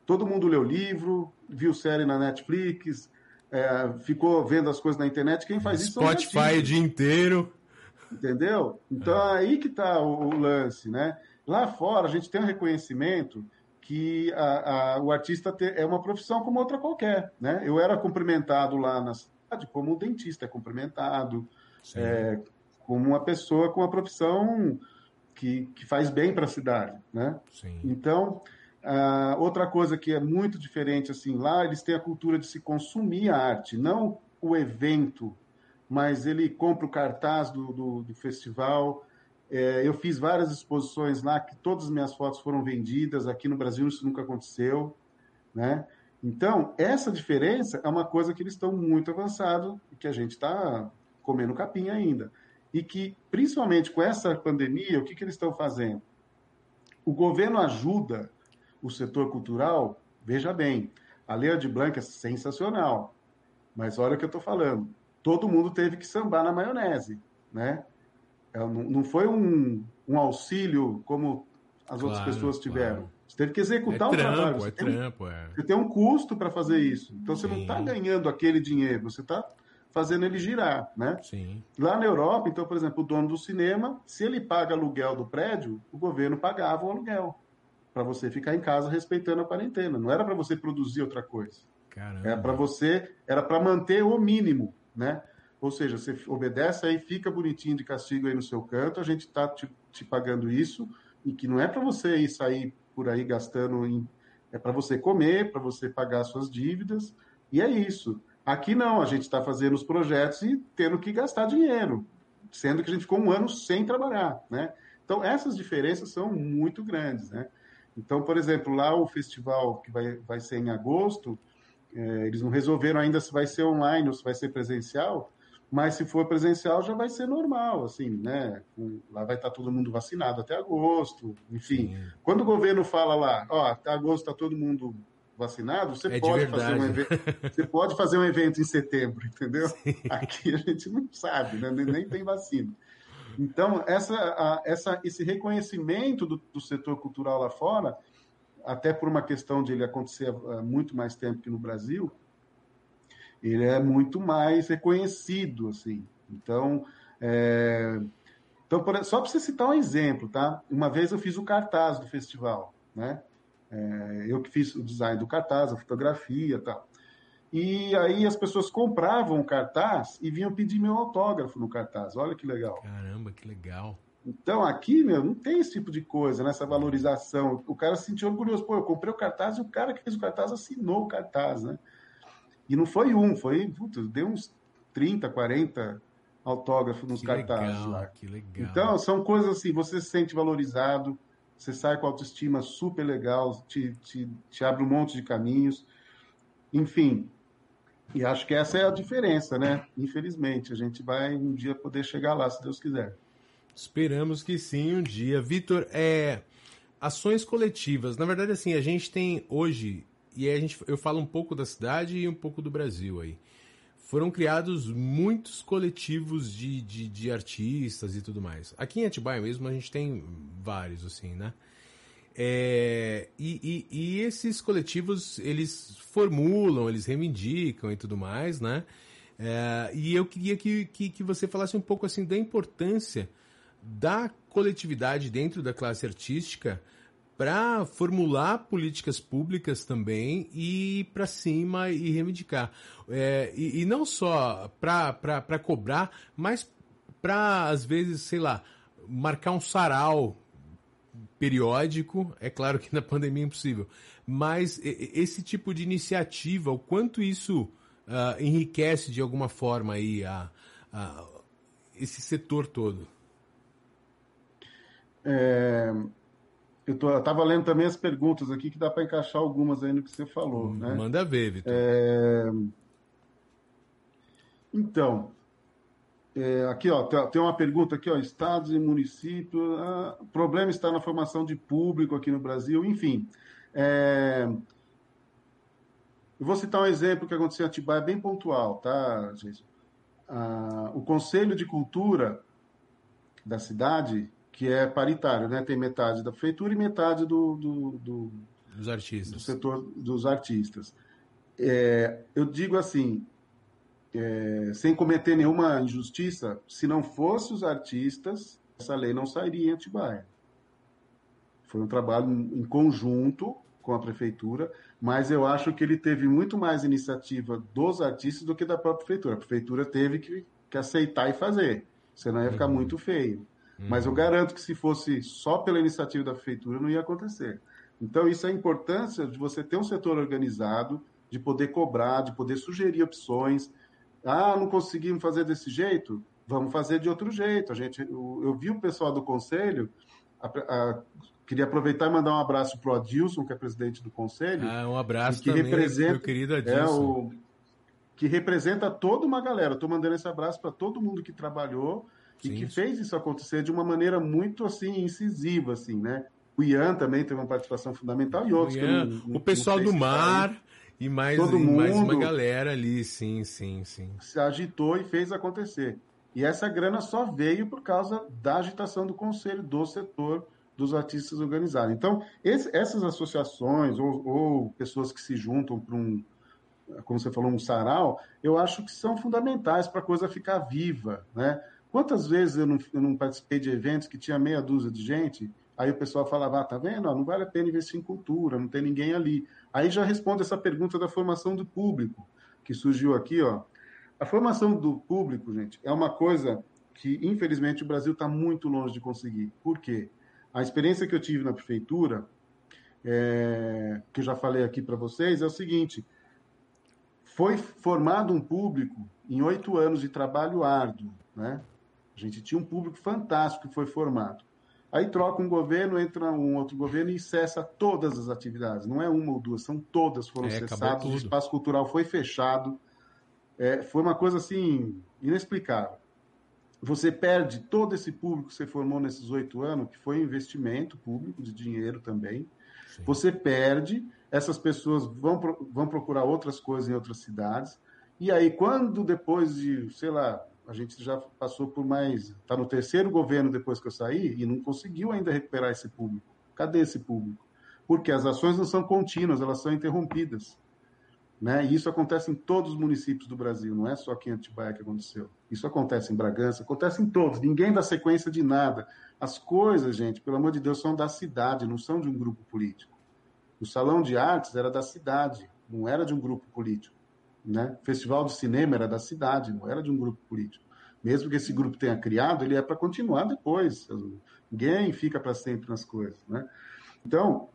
S3: Todo mundo leu livro, viu série na Netflix, é, ficou vendo as coisas na internet. Quem faz
S2: isso Spotify o dia inteiro.
S3: Entendeu? Então é. aí que está o, o, lance, né? Lá fora a gente tem um reconhecimento que a, a, o artista te, é uma profissão como outra qualquer, né? Eu era cumprimentado lá na cidade como um dentista é cumprimentado, é, como uma pessoa com uma profissão que, que faz bem para a cidade, né? Sim. Então, outra coisa que é muito diferente, assim, lá eles têm a cultura de se consumir a arte, não o evento mas ele compra o cartaz do, do, do festival. É, eu fiz várias exposições lá que todas as minhas fotos foram vendidas. Aqui no Brasil isso nunca aconteceu, né? Então, essa diferença é uma coisa que eles estão muito avançados e que a gente está comendo capim ainda. E que, principalmente com essa pandemia, o que, que eles estão fazendo? O governo ajuda o setor cultural, veja bem, a Lei de Blanc é sensacional, mas olha o que eu estou falando todo mundo teve que sambar na maionese, né? É, não, não foi um, um, auxílio como as claro, outras pessoas tiveram. Claro. Você teve que executar
S2: é
S3: um
S2: trampo,
S3: trabalho.
S2: Você, é tem, trampo, é.
S3: você tem um custo para fazer isso. Então você Sim. não está ganhando aquele dinheiro, você está fazendo ele girar, né?
S2: Sim.
S3: Lá na Europa, então, por exemplo, o dono do cinema, se ele paga aluguel do prédio, o governo pagava o aluguel para você ficar em casa respeitando a quarentena. Não era para você produzir outra coisa. Caramba. Era para você, era para manter o mínimo né? Ou seja, você obedece aí, fica bonitinho de castigo aí no seu canto, a gente está te, te, pagando isso, e que não é para você ir sair por aí gastando, em, é para você comer, para você pagar suas dívidas, e é isso. Aqui não, a gente está fazendo os projetos e tendo que gastar dinheiro, sendo que a gente ficou um ano sem trabalhar, né? Então, essas diferenças são muito grandes, né? Então, por exemplo, lá o festival que vai, vai ser em agosto, é, eles não resolveram ainda se vai ser online ou se vai ser presencial, mas se for presencial já vai ser normal, assim, né? Lá vai estar todo mundo vacinado até agosto, enfim. Sim. Quando o governo fala lá, ó, até agosto está todo mundo vacinado, você é pode fazer um evento, você pode fazer um evento em setembro, entendeu? Sim. Aqui a gente não sabe, né? nem tem vacina. Então essa, a, essa, esse reconhecimento do, do, setor cultural lá fora, até por uma questão de ele acontecer há muito mais tempo que no Brasil, ele é muito mais reconhecido, assim. Então, é... então só para você citar um exemplo, tá? Uma vez eu fiz o cartaz do festival, né? É, eu que fiz o design do cartaz, a fotografia tal. E aí as pessoas compravam o cartaz e vinham pedir meu autógrafo no cartaz. Olha que legal.
S2: Caramba, que legal.
S3: Então aqui, meu, não tem esse tipo de coisa, nessa né? valorização. O cara se sentiu orgulhoso. Pô, eu comprei o cartaz e o cara que fez o cartaz assinou o cartaz, né? E não foi um, foi, putz, deu uns 30, 40 autógrafos nos que cartazes
S2: legal,
S3: lá.
S2: Que legal.
S3: Então, são coisas assim, você se sente valorizado, você sai com autoestima super legal, te, te, te abre um monte de caminhos. Enfim, e acho que essa é a diferença, né? Infelizmente, a gente vai um dia poder chegar lá, se Deus quiser.
S2: Esperamos que sim, um dia. Vitor, é, ações coletivas. Na verdade, assim, a gente tem hoje, e a gente, eu falo um pouco da cidade e um pouco do Brasil aí foram criados muitos coletivos de, de, de, artistas e tudo mais. Aqui em Atibaia mesmo a gente tem vários, assim, né? É, e, e, e, esses coletivos, eles formulam, eles reivindicam e tudo mais, né? É, e eu queria que, que, que você falasse um pouco, assim, da importância da coletividade dentro da classe artística para formular políticas públicas também e ir para cima e reivindicar. É, e, e, não só para cobrar, mas para, às vezes, sei lá, marcar um sarau periódico. É claro que na pandemia é impossível, mas esse tipo de iniciativa, o quanto isso uh, enriquece de alguma forma aí a, a esse setor todo.
S3: É, eu estava lendo também as perguntas aqui, que dá para encaixar algumas aí no que você falou. Né?
S2: Manda ver, Vitor.
S3: É... Então, é, aqui ó, tem uma pergunta aqui, ó, estados e municípios, ah, o problema está na formação de público aqui no Brasil, enfim. É... Eu vou citar um exemplo que aconteceu em Atibaia, bem pontual, tá, gente? Ah, o Conselho de Cultura da cidade que é paritário, né? Tem metade da prefeitura e metade do, do, do
S2: dos artistas.
S3: Do setor dos artistas. É, eu digo assim, é, sem cometer nenhuma injustiça, se não fosse os artistas, essa lei não sairia em Atibaia. Foi um trabalho em conjunto com a prefeitura, mas eu acho que ele teve muito mais iniciativa dos artistas do que da própria prefeitura. A prefeitura teve que, que aceitar e fazer, senão ia ficar uhum. muito feio. Mas eu garanto que se fosse só pela iniciativa da prefeitura, não ia acontecer. Então, isso é a importância de você ter um setor organizado, de poder cobrar, de poder sugerir opções. Ah, não conseguimos fazer desse jeito? Vamos fazer de outro jeito. A gente, eu, eu vi o pessoal do conselho, a, a, queria aproveitar e mandar um abraço para o Adilson, que é presidente do conselho.
S2: Ah, um abraço que também, representa, meu querido Adilson. É o,
S3: que representa toda uma galera. Estou mandando esse abraço para todo mundo que trabalhou e que fez isso acontecer de uma maneira muito assim incisiva, assim, né? O Ian também teve uma participação fundamental e outros.
S2: O, Ian, não, o pessoal do mar e mais, Todo mundo mais uma galera ali, sim, sim, sim.
S3: Se agitou e fez acontecer. E essa grana só veio por causa da agitação do conselho, do setor dos artistas organizados. Então, esse, essas associações ou, ou pessoas que se juntam para um, como você falou, um sarau, eu acho que são fundamentais para a coisa ficar viva, né? Quantas vezes eu não, eu não, participei de eventos que tinha meia dúzia de gente, aí o pessoal falava, ah, tá vendo? não vale a pena investir em cultura, não tem ninguém ali. Aí já responde essa pergunta da formação do público, que surgiu aqui, ó. A formação do público, gente, é uma coisa que, infelizmente, o Brasil está muito longe de conseguir. Por quê? A experiência que eu tive na prefeitura, é, que eu já falei aqui para vocês, é o seguinte: foi formado um público em oito anos de trabalho árduo, né? A gente tinha um público fantástico que foi formado. Aí troca um governo, entra um outro governo e cessa todas as atividades. Não é uma ou duas, são todas foram é, cessadas. O espaço cultural foi fechado. é, foi uma coisa assim inexplicável. Você perde todo esse público que você formou nesses oito anos, que foi investimento público de dinheiro também. Sim. Você perde, essas pessoas vão, vão procurar outras coisas em outras cidades. E aí, quando depois de, sei lá, a gente já passou por mais. Está no terceiro governo depois que eu saí e não conseguiu ainda recuperar esse público. Cadê esse público? Porque as ações não são contínuas, elas são interrompidas. Né? E isso acontece em todos os municípios do Brasil, não é só aqui em Atibaia que aconteceu. Isso acontece em Bragança, acontece em todos. Ninguém dá sequência de nada. As coisas, gente, pelo amor de Deus, são da cidade, não são de um grupo político. O Salão de Artes era da cidade, não era de um grupo político. Né? O Festival de Cinema era da cidade, não era de um grupo político. Mesmo que esse grupo tenha criado, ele é para continuar depois. Ninguém fica para sempre nas coisas. Né? Então,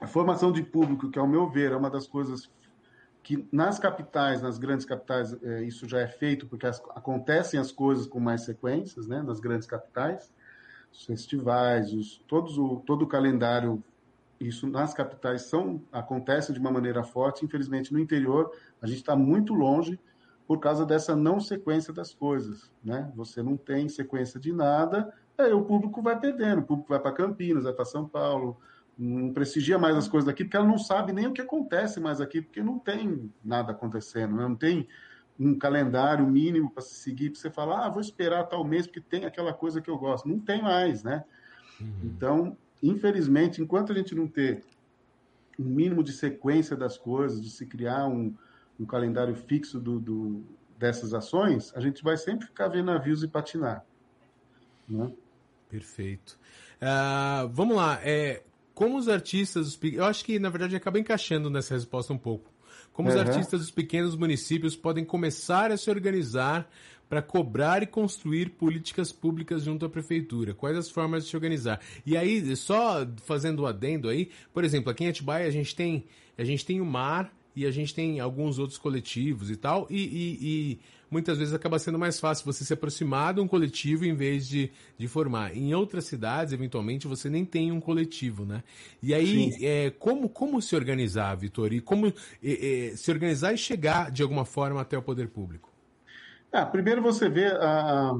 S3: a formação de público, que ao meu ver é uma das coisas que nas capitais, nas grandes capitais, é, isso já é feito porque as, acontecem as coisas com mais sequências, né, nas grandes capitais, os festivais, os, todos o, todo o calendário, isso nas capitais são acontece de uma maneira forte. Infelizmente, no interior a gente está muito longe por causa dessa não sequência das coisas, né? Você não tem sequência de nada, aí o público vai perdendo, o público vai para Campinas, vai para São Paulo, não prestigia mais as coisas daqui, porque ela não sabe nem o que acontece mais aqui, porque não tem nada acontecendo, né? não tem um calendário mínimo para se seguir, para você falar, ah, vou esperar tal mês, porque tem aquela coisa que eu gosto. Não tem mais, né? Uhum. Então, infelizmente, enquanto a gente não ter um mínimo de sequência das coisas, de se criar um, um calendário fixo do, do, dessas ações, a gente vai sempre ficar vendo navios e patinar. Né?
S2: Perfeito. Uh, vamos lá. É, como os artistas, eu acho que na verdade acaba encaixando nessa resposta um pouco. Como uhum. os artistas dos pequenos municípios podem começar a se organizar para cobrar e construir políticas públicas junto à prefeitura? Quais as formas de se organizar? E aí, só fazendo o um adendo aí, por exemplo, aqui em Atibaia a gente tem, a gente tem o mar e a gente tem alguns outros coletivos e tal, e, e, e muitas vezes acaba sendo mais fácil você se aproximar de um coletivo em vez de, de formar. Em outras cidades, eventualmente, você nem tem um coletivo, né? E aí, é, como, como se organizar, Vitor? E como é, é, se organizar e chegar, de alguma forma, até o poder público?
S3: Ah, primeiro você vê a, a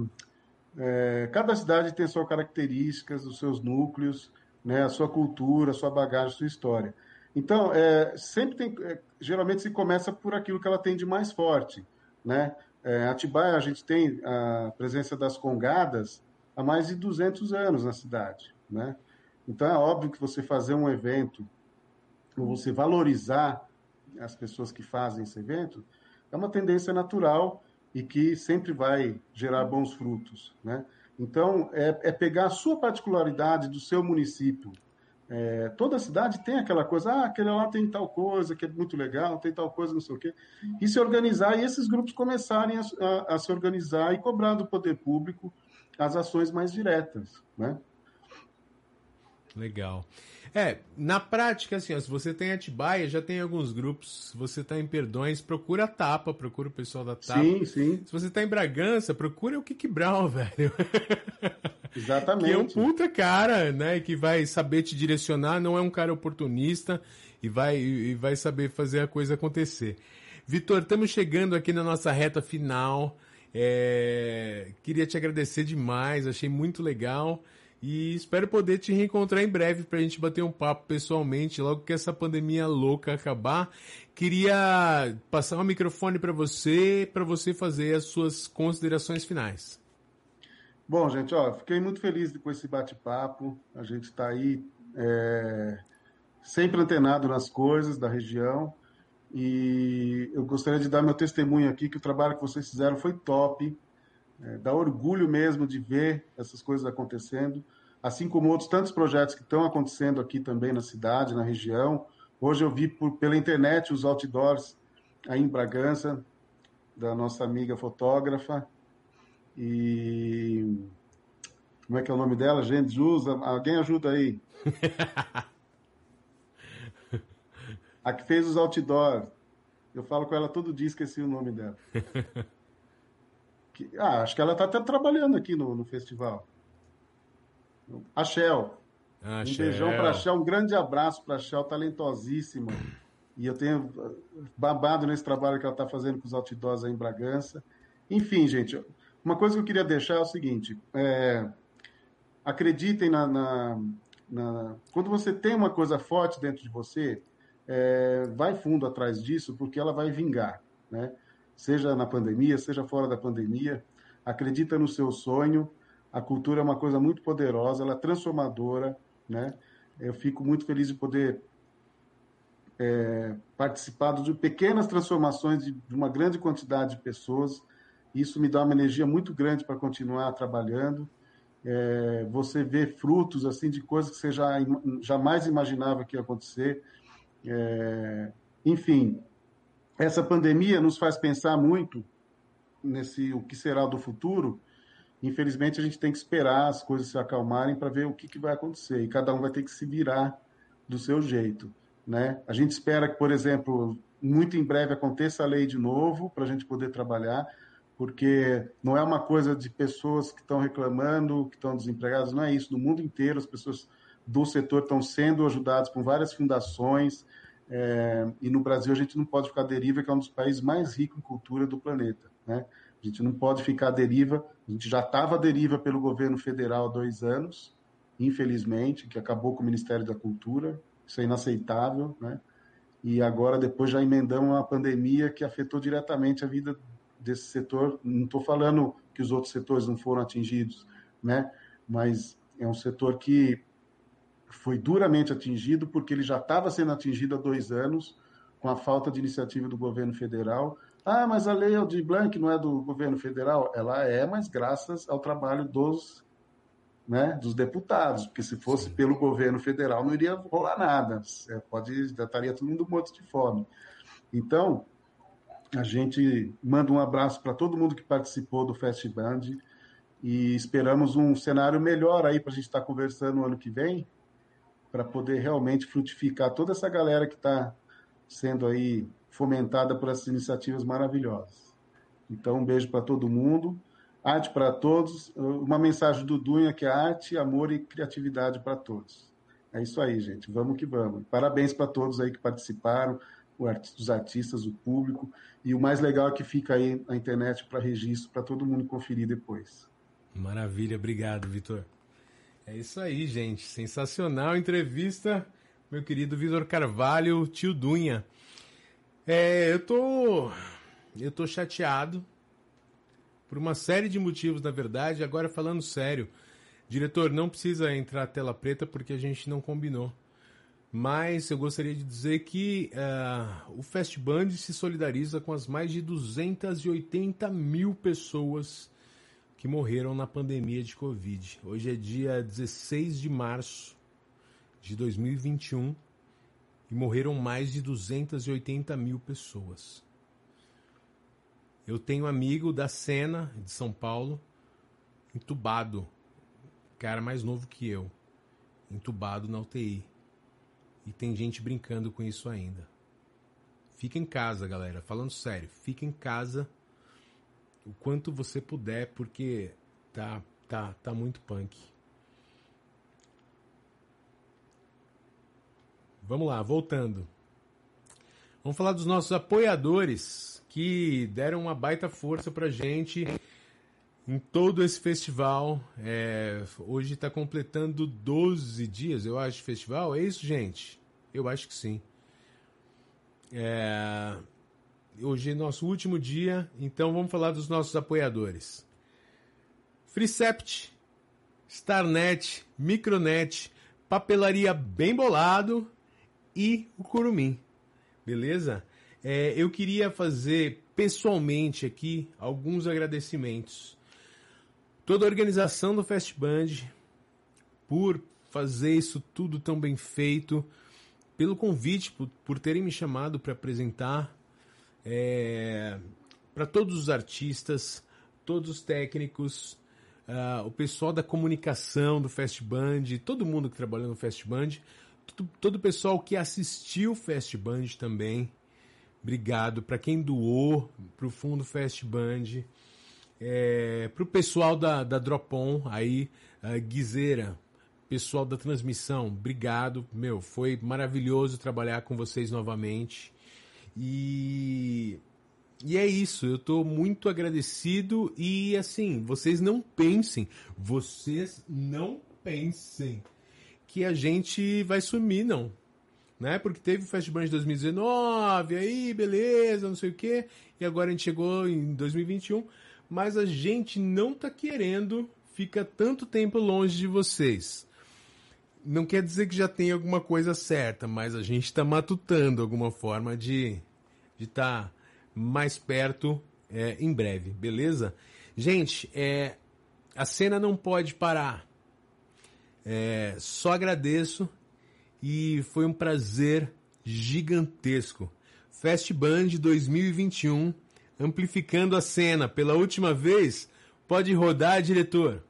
S3: é, cada cidade tem suas características, os seus núcleos, né, a sua cultura, a sua bagagem, a sua história. Então, é, sempre tem, é, geralmente se começa por aquilo que ela tem de mais forte, né? É, Atibaia, a gente tem a presença das congadas há mais de 200 anos na cidade, né? Então, é óbvio que você fazer um evento, ou você valorizar as pessoas que fazem esse evento, é uma tendência natural e que sempre vai gerar bons frutos, né? Então, é, é pegar a sua particularidade do seu município, é, toda cidade tem aquela coisa, ah, aquele lá tem tal coisa que é muito legal, tem tal coisa, não sei o quê. E se organizar, e esses grupos começarem a, a, a se organizar e cobrar do poder público as ações mais diretas, né?
S2: Legal. É, na prática, assim, ó, se você tem Atibaia, já tem alguns grupos. Se você está em Perdões, procura a Tapa, procura o pessoal da Tapa.
S3: Sim, sim.
S2: Se você está em Bragança, procura o Kiki Brown, velho.
S3: Exatamente.
S2: Que é um puta cara, né? Que vai saber te direcionar, não é um cara oportunista e vai, e vai saber fazer a coisa acontecer. Vitor, estamos chegando aqui na nossa reta final. É... Queria te agradecer demais, achei muito legal. E espero poder te reencontrar em breve para a gente bater um papo pessoalmente, logo que essa pandemia louca acabar. Queria passar o microfone para você, para você fazer as suas considerações finais.
S3: Bom, gente, ó, fiquei muito feliz com esse bate-papo. A gente está aí é, sempre antenado nas coisas da região. E eu gostaria de dar meu testemunho aqui que o trabalho que vocês fizeram foi top. É, dá orgulho mesmo de ver essas coisas acontecendo, assim como outros tantos projetos que estão acontecendo aqui também na cidade, na região. Hoje eu vi por, pela internet os outdoors aí em Bragança, da nossa amiga fotógrafa. E. Como é que é o nome dela? Gente, usa. Alguém ajuda aí. A que fez os outdoors. Eu falo com ela todo dia, esqueci o nome dela. Que, ah, acho que ela está até trabalhando aqui no, no festival. A Shell. Ah, um Shell. beijão para a Shell, um grande abraço para a Shell, talentosíssima. E eu tenho babado nesse trabalho que ela está fazendo com os outdoors aí em Bragança. Enfim, gente, uma coisa que eu queria deixar é o seguinte: é, acreditem na, na, na, Quando você tem uma coisa forte dentro de você, é, vai fundo atrás disso, porque ela vai vingar, né? Seja na pandemia, seja fora da pandemia. Acredita no seu sonho. A cultura é uma coisa muito poderosa, ela é transformadora, né? Eu fico muito feliz de poder é, participar de pequenas transformações de, de uma grande quantidade de pessoas. Isso me dá uma energia muito grande para continuar trabalhando. É, você vê frutos assim de coisas que você já, jamais imaginava que ia acontecer. É, enfim, essa pandemia nos faz pensar muito nesse o que será do futuro. Infelizmente, a gente tem que esperar as coisas se acalmarem para ver o que, que vai acontecer. E cada um vai ter que se virar do seu jeito. Né? A gente espera que, por exemplo, muito em breve aconteça a lei de novo para a gente poder trabalhar, porque não é uma coisa de pessoas que estão reclamando, que estão desempregadas, não é isso. No mundo inteiro, as pessoas do setor estão sendo ajudadas por várias fundações, é, e no Brasil a gente não pode ficar à deriva, que é um dos países mais ricos em cultura do planeta. Né? A gente não pode ficar à deriva, a gente já estava à deriva pelo governo federal há dois anos, infelizmente, que acabou com o Ministério da Cultura, isso é inaceitável, né? E agora, depois, já emendamos uma pandemia que afetou diretamente a vida desse setor. Não estou falando que os outros setores não foram atingidos, né? Mas é um setor que foi duramente atingido porque ele já estava sendo atingido há dois anos com a falta de iniciativa do governo federal. Ah, mas a lei de Blanc não é do governo federal? Ela é, mas graças ao trabalho dos né, dos deputados, porque se fosse Sim. pelo governo federal não iria rolar nada, é, pode já estaria todo mundo morto de fome. Então, a gente manda um abraço para todo mundo que participou do Festband e esperamos um cenário melhor aí para a gente estar tá conversando no ano que vem, para poder realmente frutificar toda essa galera que está sendo aí fomentada por essas iniciativas maravilhosas. Então, um beijo para todo mundo. Arte para todos, uma mensagem do Dunha que é arte, amor e criatividade para todos. É isso aí, gente. Vamos que vamos. Parabéns para todos aí que participaram, os artistas, o público. E o mais legal é que fica aí na internet para registro, para todo mundo conferir depois.
S2: Maravilha, obrigado, Vitor. É isso aí, gente. Sensacional entrevista, meu querido Vitor Carvalho, tio Dunha. É, eu tô. Eu tô chateado por uma série de motivos, na verdade. Agora, falando sério, diretor, não precisa entrar tela preta porque a gente não combinou. Mas eu gostaria de dizer que uh, o Fast Band se solidariza com as mais de 280 mil pessoas que morreram na pandemia de Covid. Hoje é dia 16 de março de 2021 e morreram mais de 280 mil pessoas. Eu tenho um amigo da cena de São Paulo, entubado, cara mais novo que eu, entubado na UTI. E tem gente brincando com isso ainda. Fica em casa, galera. Falando sério, fica em casa o quanto você puder, porque tá, tá, tá muito punk. Vamos lá, voltando. Vamos falar dos nossos apoiadores que deram uma baita força pra gente em todo esse festival. É, hoje está completando 12 dias, eu acho, festival. É isso, gente? Eu acho que sim. É, hoje é nosso último dia, então vamos falar dos nossos apoiadores. Freecept, Starnet, Micronet, Papelaria Bem Bolado e o Curumim. Beleza? É, eu queria fazer pessoalmente aqui alguns agradecimentos. Toda a organização do Fast Band por fazer isso tudo tão bem feito, pelo convite, por, por terem me chamado para apresentar, é, para todos os artistas, todos os técnicos, uh, o pessoal da comunicação do Fast Band, todo mundo que trabalhou no Fast Band, todo, o pessoal que assistiu o Fast Band também. Obrigado para quem doou para o Fundo Fast Band, é, para o pessoal da, da Dropon aí, a Guizeira, Pessoal da transmissão, obrigado. Meu, foi maravilhoso trabalhar com vocês novamente. E e é isso, eu tô muito agradecido e assim, vocês não pensem, vocês não pensem que a gente vai sumir, não. Né? Porque teve o Festival de 2019, aí beleza, não sei o quê, e agora a gente chegou em 2021, mas a gente não tá querendo ficar tanto tempo longe de vocês. Não quer dizer que já tem alguma coisa certa, mas a gente está matutando alguma forma de estar tá mais perto é, em breve, beleza? Gente, é, a cena não pode parar. É, só agradeço e foi um prazer gigantesco. Fast Band 2021, amplificando a cena pela última vez. Pode rodar, diretor.